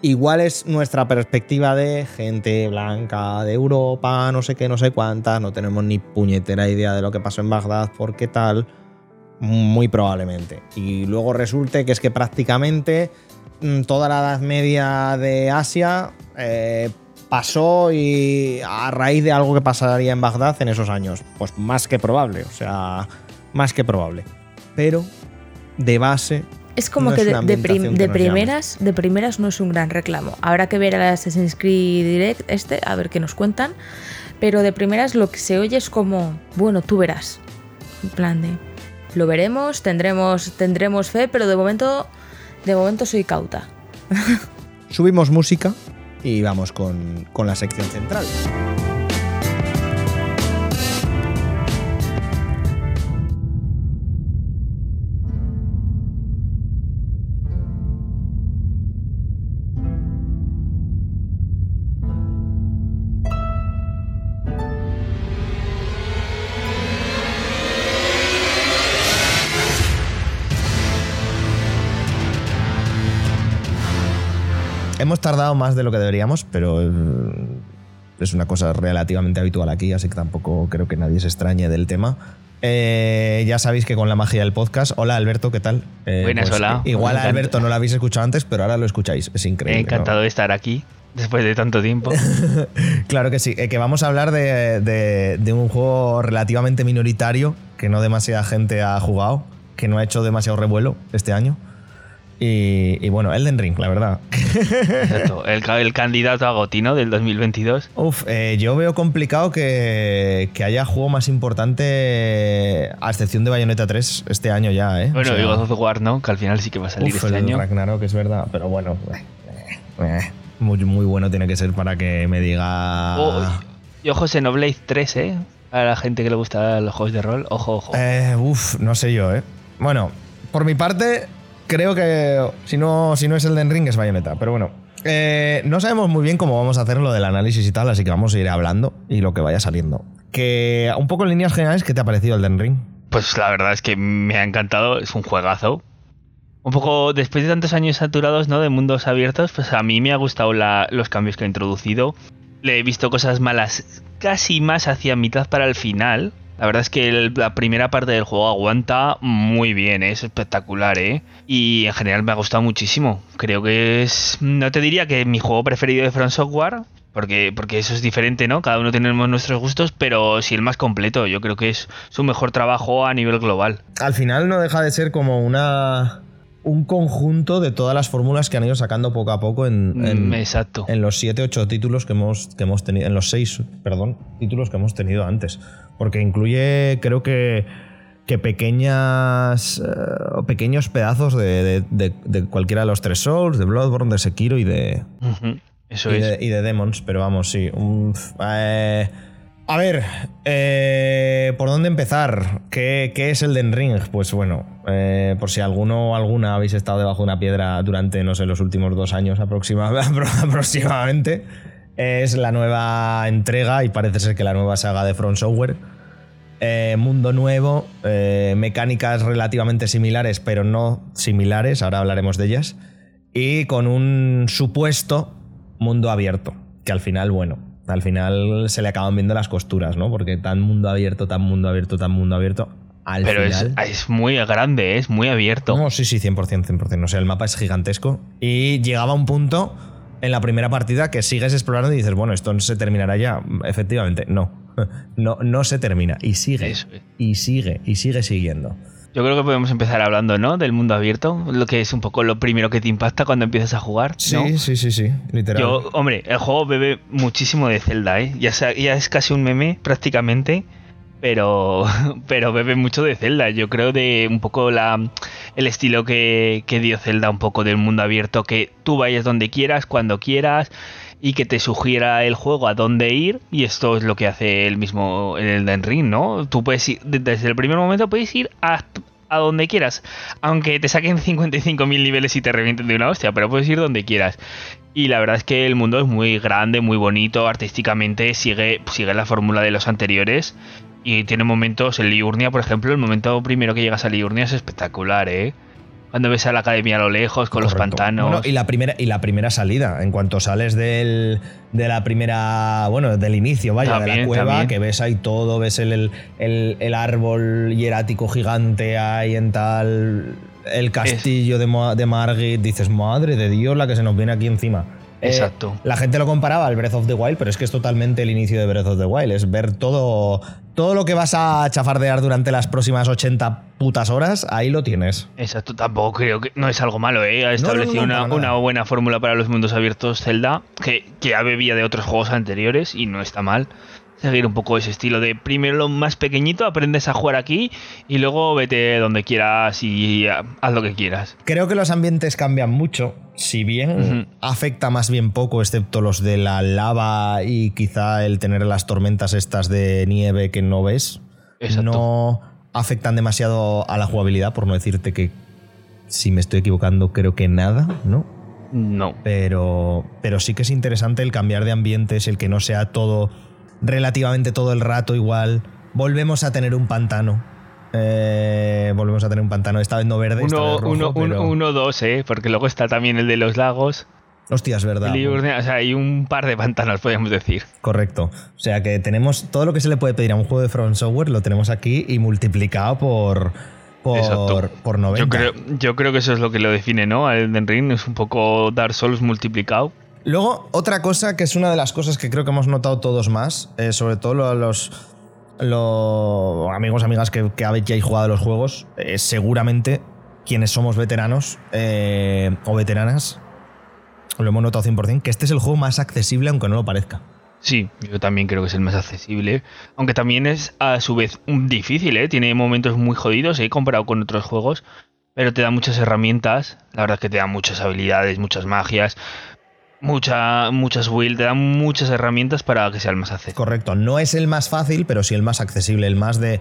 Igual es nuestra perspectiva de gente blanca de Europa, no sé qué, no sé cuántas, no tenemos ni puñetera idea de lo que pasó en Bagdad, porque tal, muy probablemente. Y luego resulte que es que prácticamente mm, toda la Edad Media de Asia eh, pasó y a raíz de algo que pasaría en Bagdad en esos años. Pues más que probable, o sea, más que probable. Pero de base Es como No que es de, prim- que de llame. primeras, de primeras no es un gran reclamo. Habrá que ver al Assassin's Creed Direct este, a ver qué nos cuentan. Pero de primeras lo que se oye es como, bueno, tú verás. En plan de, lo veremos, tendremos, tendremos fe, pero de momento, de momento soy cauta. Subimos música y vamos con, con la sección central. Hemos tardado más de lo que deberíamos, pero eh, es una cosa relativamente habitual aquí, así que tampoco creo que nadie se extrañe del tema. Eh, ya sabéis que con la magia del podcast. Hola Alberto, ¿qué tal? Eh, Buenas, hola. Igual a Alberto no lo habéis escuchado antes, pero ahora lo escucháis. Es increíble. ¿no? Encantado de estar aquí después de tanto tiempo. Claro que sí, eh, que vamos a hablar de, de- de un juego relativamente minoritario que no demasiada gente ha jugado, que no ha hecho demasiado revuelo este año. Y, y bueno, Elden Ring, la verdad. Exacto. El, el candidato a Gotino del 2022. Uf, eh, yo veo complicado que, que haya juego más importante, a excepción de Bayonetta 3, este año ya, ¿eh? Bueno, O sea, y God of War, ¿no? Que al final sí que va a salir uf, este el año. Ragnarok es verdad, pero bueno, eh, eh, muy, muy bueno tiene que ser para que me diga... Oh, y ojo, Xenoblade 3, ¿eh? A la gente que le gusta los juegos de rol. Ojo, ojo. Eh, uf, no sé yo, ¿eh? Bueno, por mi parte, creo que si no, si no es Elden Ring es Bayonetta, pero bueno. Eh, no sabemos muy bien cómo vamos a hacer lo del análisis y tal, así que vamos a ir hablando y lo que vaya saliendo. Que un poco en líneas generales, ¿qué te ha parecido Elden Ring? Pues la verdad es que me ha encantado. Es un juegazo. Un poco después de tantos años saturados, ¿no? De mundos abiertos, pues a mí me ha gustado los cambios que ha introducido. Le he visto cosas malas casi más hacia mitad para el final. La verdad es que la primera parte del juego aguanta muy bien, es espectacular, ¿eh? Y en general me ha gustado muchísimo. Creo que es, no te diría que mi juego preferido de From Software, porque, porque eso es diferente, ¿no? Cada uno tenemos nuestros gustos, pero sí el más completo. Yo creo que es su mejor trabajo a nivel global. Al final no deja de ser como una un conjunto de todas las fórmulas que han ido sacando poco a poco en, en- Mm, Exacto. en los 7, 8 títulos que hemos, que hemos tenido, en los 6, perdón, títulos que hemos tenido antes. Porque incluye, creo que, que pequeñas, eh, pequeños pedazos de, de- de- de cualquiera de los tres Souls, de Bloodborne, de Sekiro y de, Eso y es. de, y de Demons, pero vamos, sí. un- eh, a ver, eh, ¿por dónde empezar? ¿Qué, es el Den Ring? Pues bueno, eh, por si alguno o alguna habéis estado debajo de una piedra durante, no sé, los últimos dos años aproxima- aproximadamente, es la nueva entrega y parece ser que la nueva saga de Front Software. Eh, mundo nuevo, mecánicas relativamente similares, pero no similares, ahora hablaremos de ellas, y con un supuesto mundo abierto, que al final, bueno, al final se le acaban viendo las costuras, ¿no? Porque tan mundo abierto, tan mundo abierto, tan mundo abierto, al Pero es, final... es muy grande, es muy abierto. No, sí, sí, 100%, 100%. O sea, el mapa es gigantesco. Y llegaba un punto en la primera partida que sigues explorando y dices, bueno, esto no se terminará ya. Efectivamente, no. No, no se termina. Y sigue. Es. Y sigue. Y sigue siguiendo. Yo creo que podemos empezar hablando, ¿no? Del mundo abierto, lo que es un poco lo primero que te impacta cuando empiezas a jugar. Sí, ¿no? sí, sí, sí. Literal. Yo, hombre, el juego bebe muchísimo de Zelda, ¿eh? Ya, ya es casi un meme prácticamente, pero, pero bebe mucho de Zelda. Yo creo de un poco la, el estilo que, que dio Zelda, un poco del mundo abierto, que tú vayas donde quieras, cuando quieras, y que te sugiera el juego a dónde ir, y esto es lo que hace el mismo el Elden Ring, ¿no? Tú puedes ir, de- desde el primer momento puedes ir a, a donde quieras, aunque te saquen 55.000 niveles y te revienten de una hostia, pero puedes ir donde quieras. Y la verdad es que el mundo es muy grande, muy bonito, artísticamente sigue, sigue la fórmula de los anteriores. Y tiene momentos, en Liurnia, por ejemplo, el momento primero que llegas a Liurnia es espectacular, ¿eh? Cuando ves a la academia a lo lejos, con los pantanos. Bueno, y la primera y la primera salida, en cuanto sales del, de la primera, bueno, del inicio, vaya, de la cueva, también. que ves ahí todo, ves el, el, el- árbol hierático gigante ahí en tal, el castillo de, de Margit, dices, madre de Dios, la que se nos viene aquí encima. Eh, Exacto. la gente lo comparaba al Breath of the Wild, pero es que es totalmente el inicio de Breath of the Wild. Es ver todo, todo lo que vas a chafardear durante las próximas 80 putas horas, ahí lo tienes. Exacto, tampoco creo que no es algo malo, ¿eh? Ha no, establecido no, una buena fórmula para los mundos abiertos Zelda, que, que ya bebía de otros juegos anteriores y no está mal. Seguir un poco ese estilo de primero lo más pequeñito, aprendes a jugar aquí y luego vete donde quieras y haz lo que quieras. Creo que los ambientes cambian mucho, si bien afecta más bien poco, excepto los de la lava y quizá el tener las tormentas estas de nieve que no ves. Exacto. No afectan demasiado a la jugabilidad, por no decirte que si me estoy equivocando, creo que nada, ¿no? No. Pero, pero sí que es interesante el cambiar de ambientes, el que no sea todo relativamente todo el rato igual. Volvemos a tener un pantano. Eh, volvemos a tener un pantano, esta vez no verde, Uno, vez rojo, uno, pero- uno, uno, dos, ¿eh? Porque luego está también el de los lagos. Hostia, es verdad. O sea, hay un par de pantanos, podríamos decir. Correcto. O sea que tenemos todo lo que se le puede pedir a un juego de From Software, lo tenemos aquí y multiplicado por, por, por 90. Yo creo, yo creo que eso es lo que lo define, ¿no? A Elden Ring es un poco Dark Souls multiplicado. Luego, otra cosa que es una de las cosas que creo que hemos notado todos más, eh, sobre todo lo- los, los amigos, amigas que, que habéis jugado los juegos, eh, seguramente quienes somos veteranos eh, o veteranas, lo hemos notado 100%, que este es el juego más accesible aunque no lo parezca. Sí, yo también creo que es el más accesible. Aunque también es a su vez difícil. Tiene momentos muy jodidos, ¿eh? Comparado con otros juegos. Pero te da muchas herramientas. La verdad es que te da muchas habilidades, muchas magias, mucha, muchas will. Te da muchas herramientas para que sea el más accesible. Correcto, no es el más fácil, pero sí el más accesible, el más de...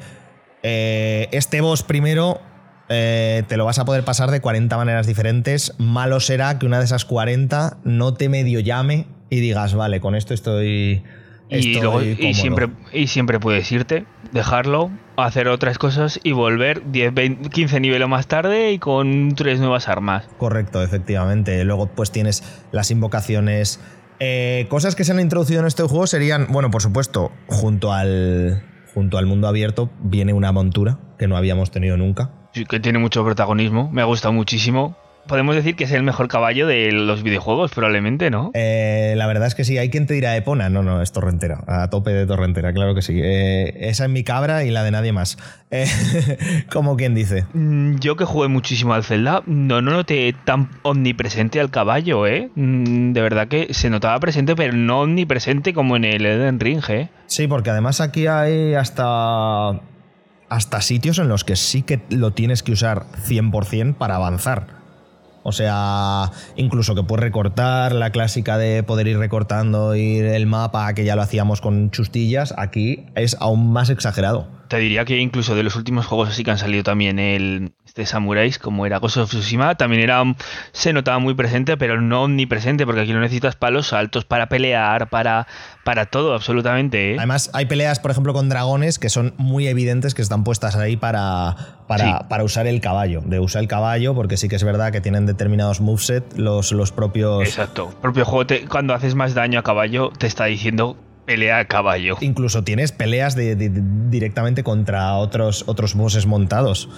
eh, este boss primero eh, te lo vas a poder pasar de 40 maneras diferentes. Malo será que una de esas 40 no te medio llame y digas, vale, con esto estoy... Y, luego, y, cómodo". siempre, y siempre puedes irte, dejarlo, hacer otras cosas y volver 10, 20, 15 niveles más tarde y con tres nuevas armas. Correcto, efectivamente. Luego pues tienes las invocaciones. Eh, cosas que se han introducido en este juego serían, bueno, por supuesto, junto al junto al mundo abierto viene una montura que no habíamos tenido nunca. Sí, que tiene mucho protagonismo, me ha gustado muchísimo. Podemos decir que es el mejor caballo de los videojuegos, probablemente, ¿no? Eh, la verdad es que sí, hay quien te dirá Epona. No, no, es torrentera, a tope de torrentera, claro que sí. Eh, esa es mi cabra y la de nadie más. Eh, como quien dice. Mm, Yo que jugué muchísimo al Zelda, no no noté tan omnipresente al caballo, ¿eh? Mm, De verdad que se notaba presente, pero no omnipresente como en el Eden Ring, ¿eh? Sí, porque además aquí hay hasta, hasta sitios en los que sí que lo tienes que usar 100% para avanzar. O sea, incluso que puedes recortar, la clásica de poder ir recortando ir el mapa, que ya lo hacíamos con chustillas, aquí es aún más exagerado. Te diría que incluso de los últimos juegos así que han salido también el este Samuráis, como era Ghost of Tsushima, también era se notaba muy presente, pero no omnipresente, porque aquí lo necesitas para los saltos, para pelear, para, para todo, absolutamente. ¿eh? Además, hay peleas, por ejemplo, con dragones que son muy evidentes que están puestas ahí para, para, Sí. para usar el caballo. De usar el caballo, porque sí que es verdad que tienen determinados moveset los, los propios. Exacto. El propio juego, te- cuando haces más daño a caballo, te está diciendo pelea a caballo. Incluso tienes peleas de- de- de- directamente contra otros, otros bosses montados.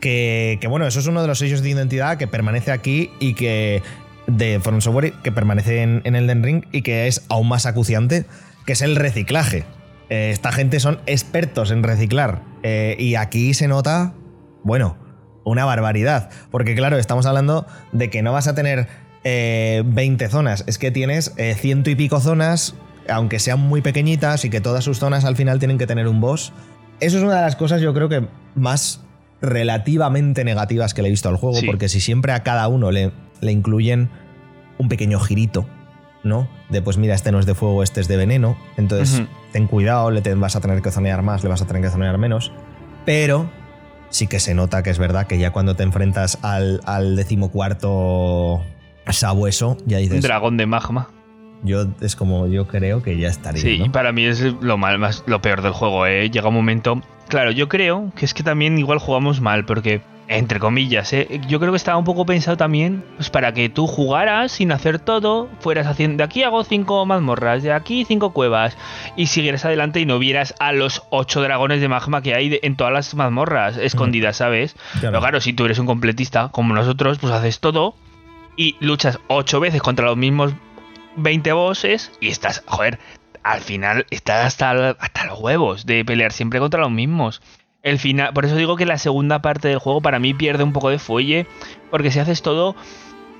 Que, bueno, eso es uno de los sellos de identidad que permanece aquí y que. de From Software que permanece en, en Elden Ring y que es aún más acuciante, que es el reciclaje. Eh, esta gente son expertos en reciclar. Eh, y aquí se nota, bueno, una barbaridad. Porque claro, estamos hablando de que no vas a tener eh, 20 zonas, es que tienes eh, ciento y pico zonas, aunque sean muy pequeñitas y que todas sus zonas al final tienen que tener un boss. Eso es una de las cosas yo creo que más relativamente negativas que le he visto al juego, Sí. porque si siempre a cada uno le, le incluyen un pequeño girito, ¿no? De pues mira, este no es de fuego, este es de veneno, entonces ten cuidado, le te- vas a tener que zonear más, le vas a tener que zonear menos, pero sí que se nota que es verdad que ya cuando te enfrentas al, al decimocuarto sabueso, ya Un dices, dragón de magma. Yo es como yo creo que ya estaría. Sí, para mí es lo mal, más, lo peor del juego, ¿eh? Llega un momento. Claro, yo creo que es que también igual jugamos mal, porque, entre comillas, ¿eh? yo creo que estaba un poco pensado también pues, para que tú jugaras sin hacer todo, fueras haciendo. De aquí hago cinco mazmorras, de aquí cinco cuevas, y siguieras adelante y no vieras a los ocho dragones de magma que hay de- en todas las mazmorras escondidas, ¿sabes? Claro. Pero claro, si tú eres un completista como nosotros, pues haces todo y luchas ocho veces contra los mismos 20 bosses y estás, joder, al final estás hasta, hasta los huevos de pelear siempre contra los mismos. El final, por eso digo que la segunda parte del juego para mí pierde un poco de fuelle, porque si haces todo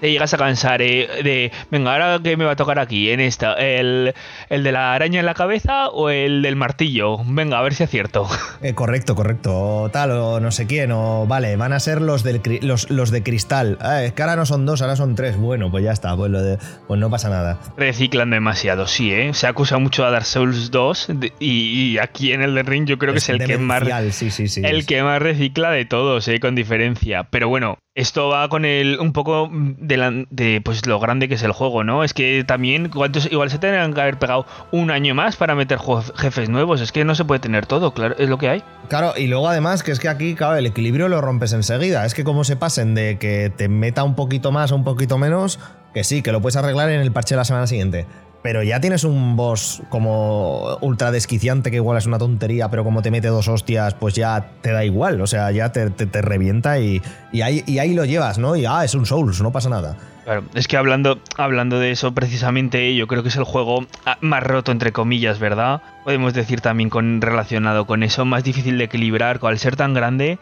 te llegas a cansar eh, de, venga, ahora que me va a tocar aquí, en esta, el, el de la araña en la cabeza o el del martillo, venga, a ver si acierto. Eh, correcto, correcto. O tal, o no sé quién, o vale, van a ser los, del, los, los de cristal. Ah, es que ahora no son dos, ahora son tres. Bueno, pues ya está, pues, lo de- pues no pasa nada. Reciclan demasiado, sí, ¿eh? Se acusa mucho a Dark Souls 2 de- y, y aquí en el de Ring yo creo que es, el que más demencial, sí, sí, sí. El es- que más recicla de todos, eh, con diferencia. Pero bueno, esto va con el un poco de, pues lo grande que es el juego, ¿no? Es que también cuántos igual se tendrían que haber pegado un año más para meter jefes nuevos. Es que no se puede tener todo, claro, es lo que hay. Claro, y luego además que es que aquí, claro, el equilibrio lo rompes enseguida. Es que como se pasen de que te meta un poquito más o un poquito menos, que sí, que lo puedes arreglar en el parche de la semana siguiente. Pero ya tienes un boss como ultra desquiciante, que igual es una tontería, pero como te mete dos hostias, pues ya te da igual. O sea, ya te, te- revienta y, y, ahí, y ahí lo llevas, ¿no? Y ah, es un Souls, no pasa nada. Claro, es que hablando, hablando de eso precisamente, yo creo que es el juego ah, más roto, entre comillas, ¿verdad? Podemos decir también relacionado con eso, más difícil de equilibrar, al ser tan grande,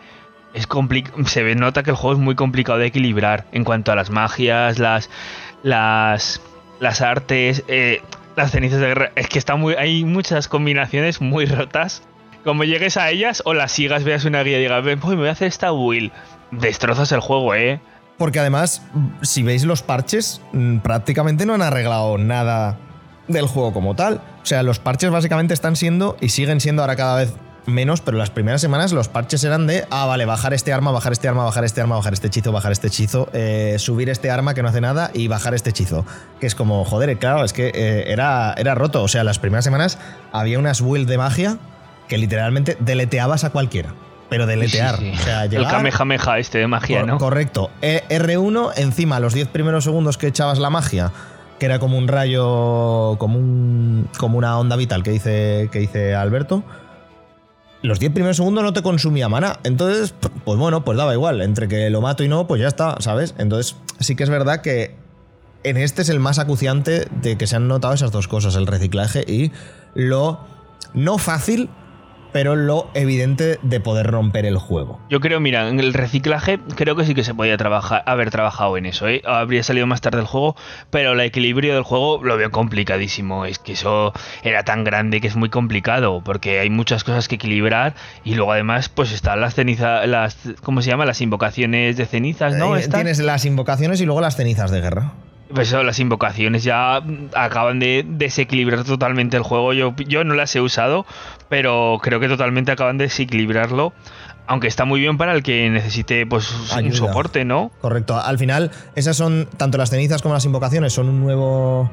es se nota que el juego es muy complicado de equilibrar en cuanto a las magias, las, las, las artes, eh, las cenizas de guerra. Es que está muy, hay muchas combinaciones muy rotas. Como llegues a ellas o las sigas, veas una guía y digas, "Ven, pues me voy a hacer esta build. Destrozas el juego, ¿eh? Porque además, si veis los parches, mm, prácticamente no han arreglado nada del juego como tal. O sea, los parches básicamente están siendo y siguen siendo ahora cada vez menos, pero las primeras semanas los parches eran de, ah, vale, bajar este arma, bajar este arma, bajar este arma, bajar este hechizo, bajar este hechizo, eh, subir este arma que no hace nada y bajar este hechizo. Que es como, joder, claro, es que eh, era, era roto. O sea, las primeras semanas había unas builds de magia que literalmente deleteabas a cualquiera. Pero deletear. Sí, sí. O sea, el llegar, Kamehameha este de magia, Cor- ¿no? Correcto. E- R1, encima, los 10 primeros segundos que echabas la magia, que era como un rayo, como, un, como una onda vital que dice, que dice Alberto, los 10 primeros segundos no te consumía mana. Entonces, pues bueno, pues daba igual. Entre que lo mato y no, pues ya está, ¿sabes? Entonces, sí que es verdad que en este es el más acuciante de que se han notado esas dos cosas, el reciclaje y lo no fácil, pero lo evidente de poder romper el juego. Yo creo, mira, en el reciclaje creo que sí que se podía trabajar, haber trabajado en eso, ¿eh? Habría salido más tarde el juego, pero el equilibrio del juego lo veo complicadísimo. Es que eso era tan grande que es muy complicado, porque hay muchas cosas que equilibrar y luego además pues están las cenizas, las, ¿cómo se llama? Las invocaciones de cenizas, ¿no? Eh, tienes las invocaciones y luego las cenizas de guerra. Pues eso, las invocaciones ya acaban de desequilibrar totalmente el juego. Yo, yo no las he usado, pero creo que totalmente acaban de desequilibrarlo. Aunque está muy bien para el que necesite pues un soporte, ¿no? Correcto. Al final, esas son, tanto las cenizas como las invocaciones, son un nuevo.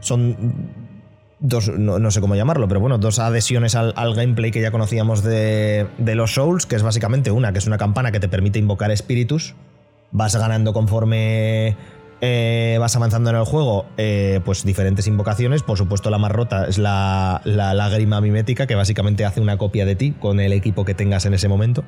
Son dos, no, no sé cómo llamarlo, pero bueno, dos adhesiones al, al gameplay que ya conocíamos de, de los Souls, que es básicamente una, que es una campana que te permite invocar espíritus. Vas ganando conforme eh, vas avanzando en el juego, eh, pues diferentes invocaciones. Por supuesto, la más rota es la, lágrima mimética, que básicamente hace una copia de ti con el equipo que tengas en ese momento.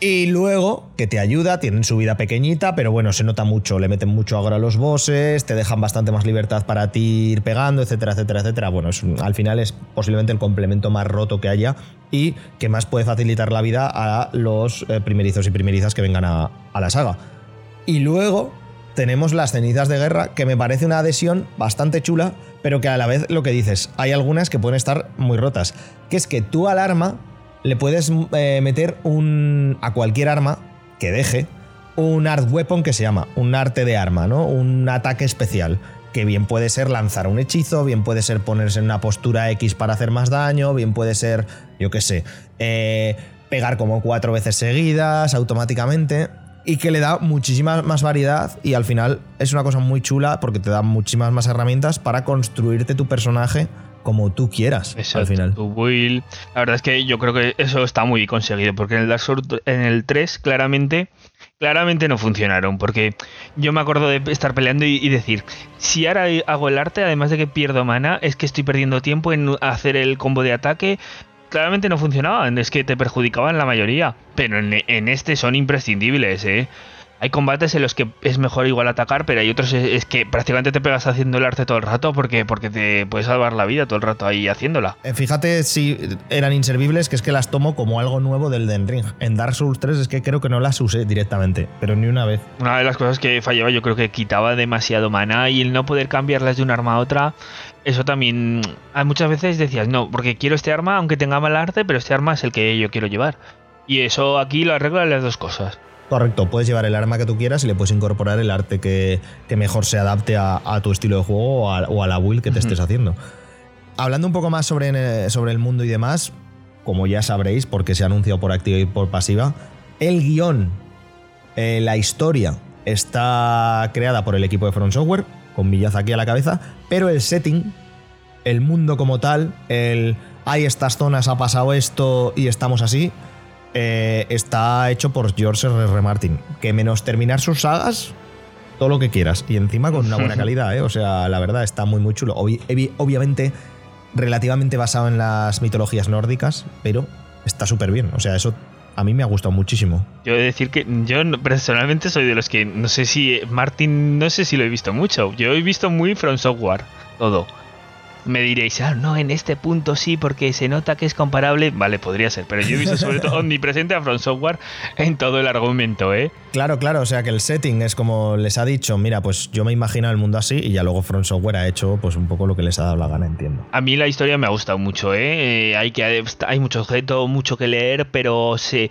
Y luego, que te ayuda, tienen su vida pequeñita, pero bueno, se nota mucho, le meten mucho agro a los bosses, te dejan bastante más libertad para ti ir pegando, etcétera, etcétera, etcétera. Bueno, al final es posiblemente el complemento más roto que haya y que más puede facilitar la vida a los eh, primerizos y primerizas que vengan a la saga. Y luego tenemos las cenizas de guerra, que me parece una adhesión bastante chula, pero que a la vez lo que dices, hay algunas que pueden estar muy rotas. Que es que tú al arma le puedes eh, meter un. a cualquier arma que deje un art weapon que se llama, un arte de arma, ¿no? Un ataque especial. Que bien puede ser lanzar un hechizo, bien puede ser ponerse en una postura X para hacer más daño, bien puede ser, yo qué sé, eh, pegar como cuatro veces seguidas automáticamente y que le da muchísima más variedad y al final es una cosa muy chula porque te da muchísimas más herramientas para construirte tu personaje como tú quieras Exacto, al final. tu build. La verdad es que yo creo que eso está muy conseguido, porque en el Dark Souls, en el 3, claramente, claramente no funcionaron, porque yo me acuerdo de estar peleando y, y decir, si ahora hago el arte, además de que pierdo mana, es que estoy perdiendo tiempo en hacer el combo de ataque. Claramente no funcionaban, es que te perjudicaban la mayoría, pero en, en este son imprescindibles, ¿eh? Hay combates en los que es mejor igual atacar, pero hay otros es, es que prácticamente te pegas haciendo el arte todo el rato porque, porque te puedes salvar la vida todo el rato ahí haciéndola. Eh, Fíjate si eran inservibles, que es que las tomo como algo nuevo del Den Ring. En Dark Souls 3 es que creo que no las usé directamente, pero ni una vez. Una de las cosas que fallaba yo creo que quitaba demasiado mana y el no poder cambiarlas de un arma a otra, eso también... Hay muchas veces decías, no, porque quiero este arma aunque tenga mal arte, pero este arma es el que yo quiero llevar. Y eso aquí lo arregla las dos cosas. Correcto, puedes llevar el arma que tú quieras y le puedes incorporar el arte que, que mejor se adapte a, a tu estilo de juego o a, o a la build que te estés haciendo. Hablando un poco más sobre, eh, sobre el mundo y demás, como ya sabréis, porque se ha anunciado por activa y por pasiva, el guion, eh, la historia, está creada por el equipo de Front Software, con Miyazaki a la cabeza, pero el setting, el mundo como tal, el hay estas zonas, ha pasado esto y estamos así, eh, está hecho por George R. R. Martin. Que menos terminar sus sagas, todo lo que quieras. Y encima con una buena calidad, ¿eh? O sea, la verdad está muy, muy chulo. Obviamente, relativamente basado en las mitologías nórdicas, pero está súper bien. O sea, eso a mí me ha gustado muchísimo. Yo he de decir que yo personalmente soy de los que no sé si Martin, no sé si lo he visto mucho. Yo he visto muy From Software, todo. Me diréis, ah, no, en este punto sí, porque se nota que es comparable. Vale, podría ser, pero yo he visto sobre todo omnipresente a From Software en todo el argumento, ¿eh? Claro, claro, o sea que el setting es como les ha dicho, mira, pues yo me imagino el mundo así y ya luego Front Software ha hecho pues un poco lo que les ha dado la gana, entiendo. A mí la historia me ha gustado mucho, ¿eh? Eh, hay, que, hay mucho objeto, mucho que leer, pero se...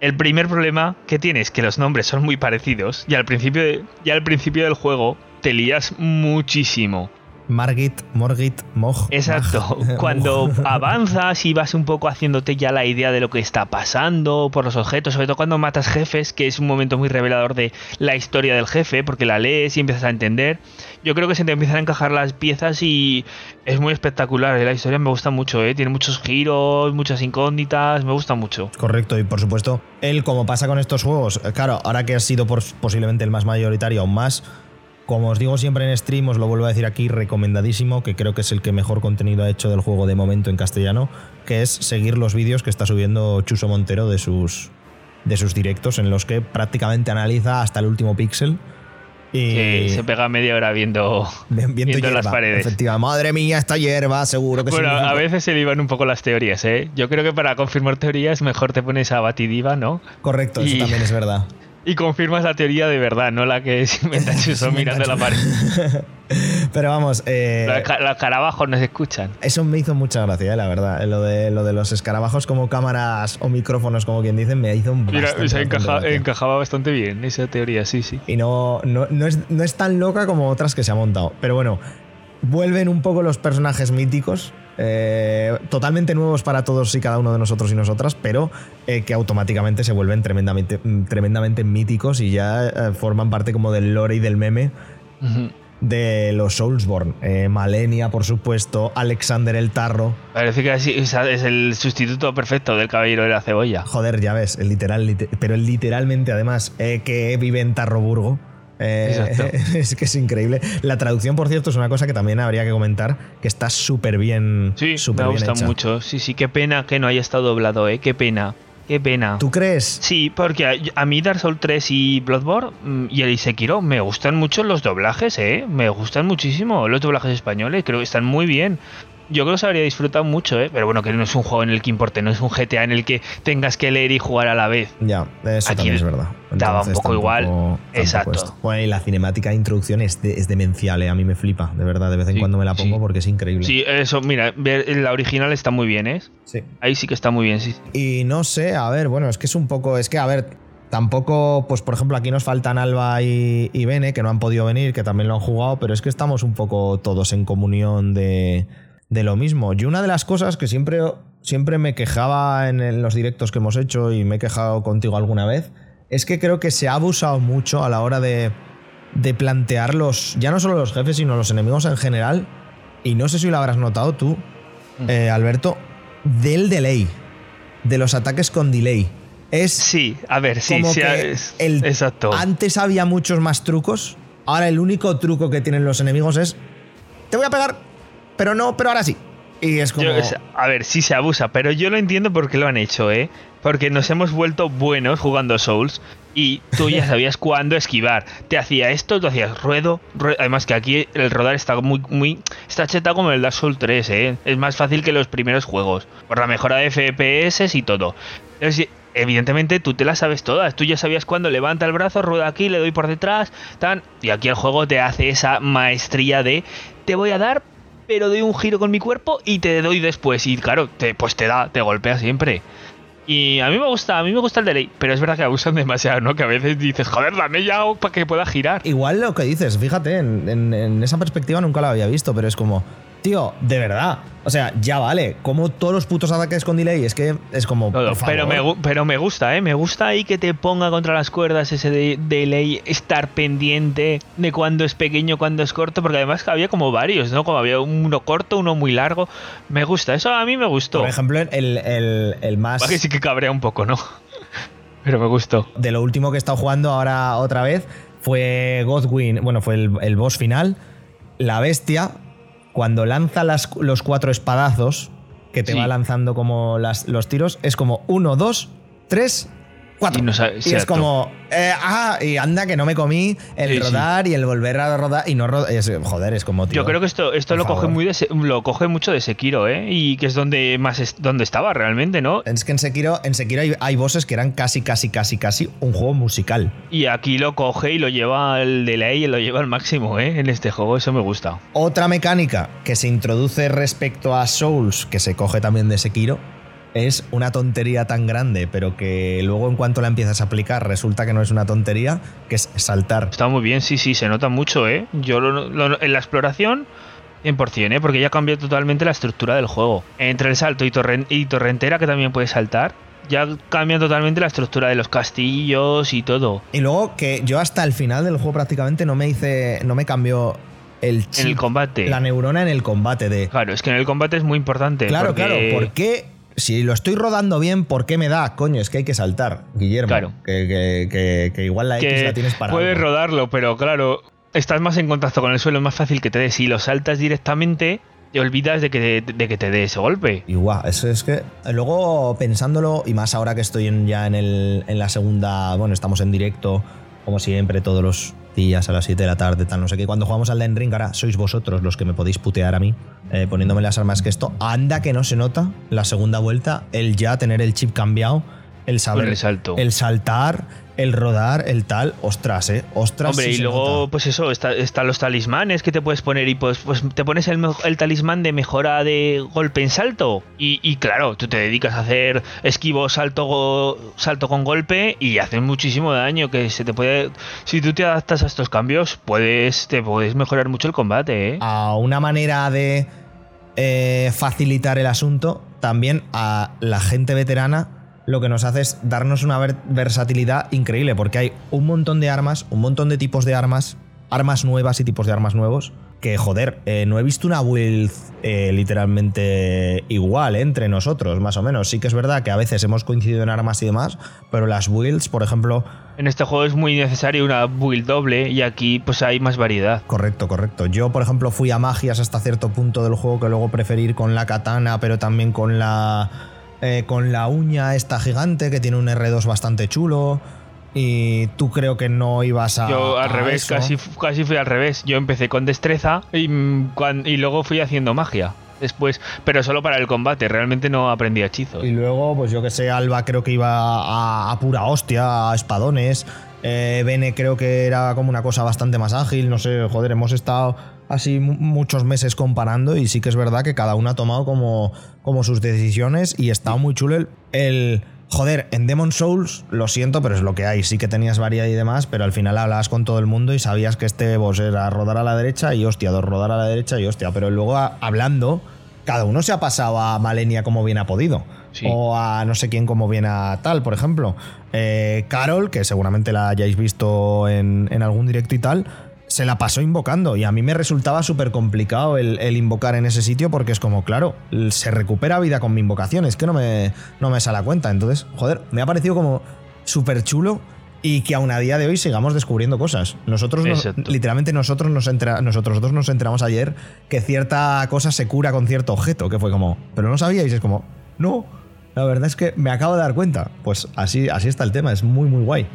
El primer problema que tiene es que los nombres son muy parecidos y al principio, de- ya al principio del juego te lías muchísimo. Margit, Morgit, Moj. Exacto. Cuando avanzas y vas un poco haciéndote ya la idea de lo que está pasando por los objetos, sobre todo cuando matas jefes, que es un momento muy revelador de la historia del jefe, porque la lees y empiezas a entender. Yo creo que se te empiezan a encajar las piezas y es muy espectacular. ¿eh? La historia me gusta mucho, ¿eh? tiene muchos giros, muchas incógnitas, me gusta mucho. Correcto, y por supuesto, él, como pasa con estos juegos, claro, ahora que ha sido por- posiblemente el más mayoritario, aún más, como os digo siempre en stream, os lo vuelvo a decir aquí, recomendadísimo, que creo que es el que mejor contenido ha hecho del juego de momento en castellano, que es seguir los vídeos que está subiendo Chuso Montero de sus, de sus directos, en los que prácticamente analiza hasta el último píxel. Y Que se pega media hora viendo, Viendo viendo las paredes. Efectivamente. Madre mía, esta hierba, seguro que Bueno, a veces se le iban un poco las teorías, ¿eh? Yo creo que para confirmar teorías mejor te pones a Batidiva, ¿no? Correcto, eso también es verdad. Y confirmas la teoría de verdad, no la que se inventa Chuso mirando la pared. Pero vamos, eh, Los, los carabajos no se escuchan. eso me hizo mucha gracia, eh, la verdad. Lo de, lo de los escarabajos como cámaras o micrófonos, como quien dicen, me hizo un Mira, encaja- encajaba bastante bien esa teoría, sí, sí. Y no, no, no es, no es tan loca como otras que se ha montado. Pero bueno, vuelven un poco los personajes míticos. eh, totalmente nuevos para todos y cada uno de nosotros y nosotras, pero eh, que automáticamente se vuelven tremendamente, mm, tremendamente míticos y ya eh, forman parte como del lore y del meme de los Soulsborne. Malenia, por supuesto, Alexander el Tarro. Parece que es el sustituto perfecto del caballero de la cebolla. Joder, ya ves, el literal, lite- pero literalmente además, que vive en Tarroburgo. Eh, es que es increíble. La traducción, por cierto, es una cosa que también habría que comentar, que está súper bien, Sí, súper me bien gusta hecha. mucho. Sí, sí, qué pena que no haya estado doblado, ¿eh? Qué pena. Qué pena. ¿Tú crees? Sí, porque a, a mí Dark Souls 3 y Bloodborne mm, y el Sekiro me gustan mucho los doblajes, ¿eh? Me gustan muchísimo los doblajes españoles, creo que están muy bien. Yo creo que se habría disfrutado mucho, ¿eh? Pero bueno, que no es un juego en el que importe, no es un GTA en el que tengas que leer y jugar a la vez. Ya, eso Aquí también es verdad. daba un Entonces, poco igual. tampoco- Exacto. esto. Bueno, y la cinemática de introducción es, de- es demencial, eh, a mí me flipa, de verdad. De vez en Sí, cuando me la pongo sí. porque es increíble. Sí, eso, mira, la original está muy bien, ¿eh? Sí. Ahí sí que está muy bien, sí. Y no sé, a ver, bueno, es que es un poco. Es que, a ver, tampoco, pues por ejemplo, aquí nos faltan Alba y, y Bene, que no han podido venir, que también lo han jugado, pero es que estamos un poco todos en comunión de, de lo mismo. Y una de las cosas que siempre, siempre me quejaba en, los directos que hemos hecho y me he quejado contigo alguna vez, es que creo que se ha abusado mucho a la hora de, de plantear los, ya no solo los jefes, sino los enemigos en general. Y no sé si lo habrás notado tú, eh, Alberto, del delay, de los ataques con delay. Es Sí, a ver, sí, como sí, que es- el- exacto. antes había muchos más trucos, ahora el único truco que tienen los enemigos es te voy a pegar, pero no, pero ahora sí. Y es como Yo- a ver, sí se abusa, pero yo lo entiendo porque lo han hecho, ¿eh? Porque nos hemos vuelto buenos jugando Souls y tú ya sabías cuándo esquivar. Te hacía esto, tú hacías ruedo, rue- Además que aquí el rodar está muy, muy. Está cheta como el Dark Souls 3, ¿eh? Es más fácil que los primeros juegos. Por la mejora de FPS y todo. Entonces, evidentemente tú te las sabes todas. Tú ya sabías cuándo levanta el brazo, rueda aquí, le doy por detrás, tan. Y aquí el juego te hace esa maestría de. Te voy a dar, pero doy un giro con mi cuerpo y te doy después. Y claro, te, pues te da, te golpea siempre. Y a mí me gusta, a mí me gusta el delay, pero es verdad que abusan demasiado, ¿no? Que a veces dices, joder, dame ya para que pueda girar. igual lo que dices, fíjate, en, en- en esa perspectiva nunca lo había visto, pero es como, tío, de verdad. O sea, ya vale, como todos los putos ataques con delay, es que es como. Todo, por favor. pero, me, pero me gusta, ¿eh? Me gusta ahí que te ponga contra las cuerdas ese de- delay, estar pendiente de cuando es pequeño, cuando es corto, porque además había como varios, ¿no? Como había uno corto, uno muy largo. Me gusta, eso a mí me gustó. Por ejemplo, el, el- el más. Que sí que cabrea un poco, ¿no? Pero me gustó. de lo último que he estado jugando ahora otra vez fue Godwin, bueno, fue el, el boss final. La bestia, cuando lanza las- los cuatro espadazos, que te Sí. va lanzando como las- los tiros, es como uno, dos, tres, cuatro. Y no sabe- Y es como, eh, ah, y anda que no me comí el Sí, sí. rodar y el volver a rodar y no rodar. joder, es como, tío. Yo creo que esto, esto lo coge muy de lo coge mucho de Sekiro, ¿eh? Y que es donde más es- donde estaba realmente, ¿no? Es que en Sekiro, en Sekiro hay, hay bosses que eran casi, casi, casi, casi un juego musical. Y aquí lo coge y lo lleva al delay y lo lleva al máximo, ¿eh? En este juego, eso me gusta. Otra mecánica que se introduce respecto a Souls, que se coge también de Sekiro, es una tontería tan grande, pero que luego en cuanto la empiezas a aplicar resulta que no es una tontería, que es saltar. Está muy bien, sí, sí, se nota mucho, ¿eh? Yo lo- lo- en la exploración, 100%, ¿eh? Porque ya cambia totalmente la estructura del juego. Entre el salto y, torren- y torrentera, que también puedes saltar, ya cambia totalmente la estructura de los castillos y todo. Y luego que yo hasta el final del juego prácticamente no me hice, no me cambió el chip, En el combate. la neurona en el combate de... Claro, es que en el combate es muy importante. Claro, porque- claro, ¿por qué? Si lo estoy rodando bien, ¿por qué me da? Coño, es que hay que saltar, Guillermo. Claro. Que, que- que- que igual la X la tienes para puedes algo. rodarlo, pero claro, estás más en contacto con el suelo, es más fácil que te des. Si lo saltas directamente, te olvidas de que, de que te dé ese golpe. Igual, eso es que luego pensándolo, y más ahora que estoy en- ya en, el, en la segunda, bueno, estamos en directo, como siempre, todos los días a las 7 de la tarde, tal, no sé qué. Cuando jugamos al Den Ring, ahora sois vosotros los que me podéis putear a mí, eh, poniéndome las armas que esto. Anda que no se nota la segunda vuelta, el ya tener el chip cambiado, el saber. El salto. el saltar, el rodar, el tal. Ostras, eh. Ostras. Hombre, sí y luego, nota. pues eso, está- están los talismanes que te puedes poner y pues, pues te pones el, el talismán de mejora de golpe en salto. Y, y claro, tú te dedicas a hacer esquivo, salto, go- salto con golpe y haces muchísimo daño. Que se te puede. Si tú te adaptas a estos cambios, puedes, te puedes mejorar mucho el combate, ¿eh? a una manera de eh, facilitar el asunto, también a la gente veterana lo que nos hace es darnos una ver- versatilidad increíble, porque hay un montón de armas, un montón de tipos de armas, armas nuevas y tipos de armas nuevos, que joder, eh, no he visto una build eh, literalmente igual eh, entre nosotros, más o menos. Sí que es verdad que a veces hemos coincidido en armas y demás, pero las builds, por ejemplo, En este juego es muy necesario una build doble y aquí pues hay más variedad. Correcto, correcto. Yo, por ejemplo, fui a magias hasta cierto punto del juego que luego preferí ir con la katana, pero también con la. Eh, con la uña esta gigante que tiene un R2 bastante chulo. Y tú creo que no ibas a. Yo al a revés, eso. casi, casi fui al revés. Yo empecé con destreza y, y luego fui haciendo magia. Después, pero solo para el combate, realmente no aprendí hechizos. Y luego, pues yo que sé, Alba creo que iba a, a pura hostia, a espadones. Eh, Bene creo que era como una cosa bastante más ágil. No sé, joder, hemos estado así mu- muchos meses comparando y sí que es verdad que cada uno ha tomado como, como sus decisiones y está muy chulo el, el- Joder, en Demon Souls, lo siento, pero es lo que hay. Sí que tenías variedad y demás, pero al final hablabas con todo el mundo y sabías que este boss era rodar a la derecha y hostia, dos rodar a la derecha y hostia. Pero luego a- hablando, cada uno se ha pasado a Malenia como bien ha podido. Sí. O a no sé quién como bien a tal, por ejemplo. Eh, Carol, que seguramente la hayáis visto en, en algún directo y tal, se la pasó invocando. Y a mí me resultaba súper complicado el, el invocar en ese sitio porque es como, claro, se recupera vida con mi invocación. Es que no me, no me sale a cuenta. Entonces, joder, me ha parecido como súper chulo. Y que aún a día de hoy sigamos descubriendo cosas. Nosotros, nos- literalmente nosotros nos entera- nosotros dos nos enteramos ayer que cierta cosa se cura con cierto objeto, que fue como, pero no sabíais, es como, no, la verdad es que me acabo de dar cuenta. Pues así, así está el tema, es muy, muy guay.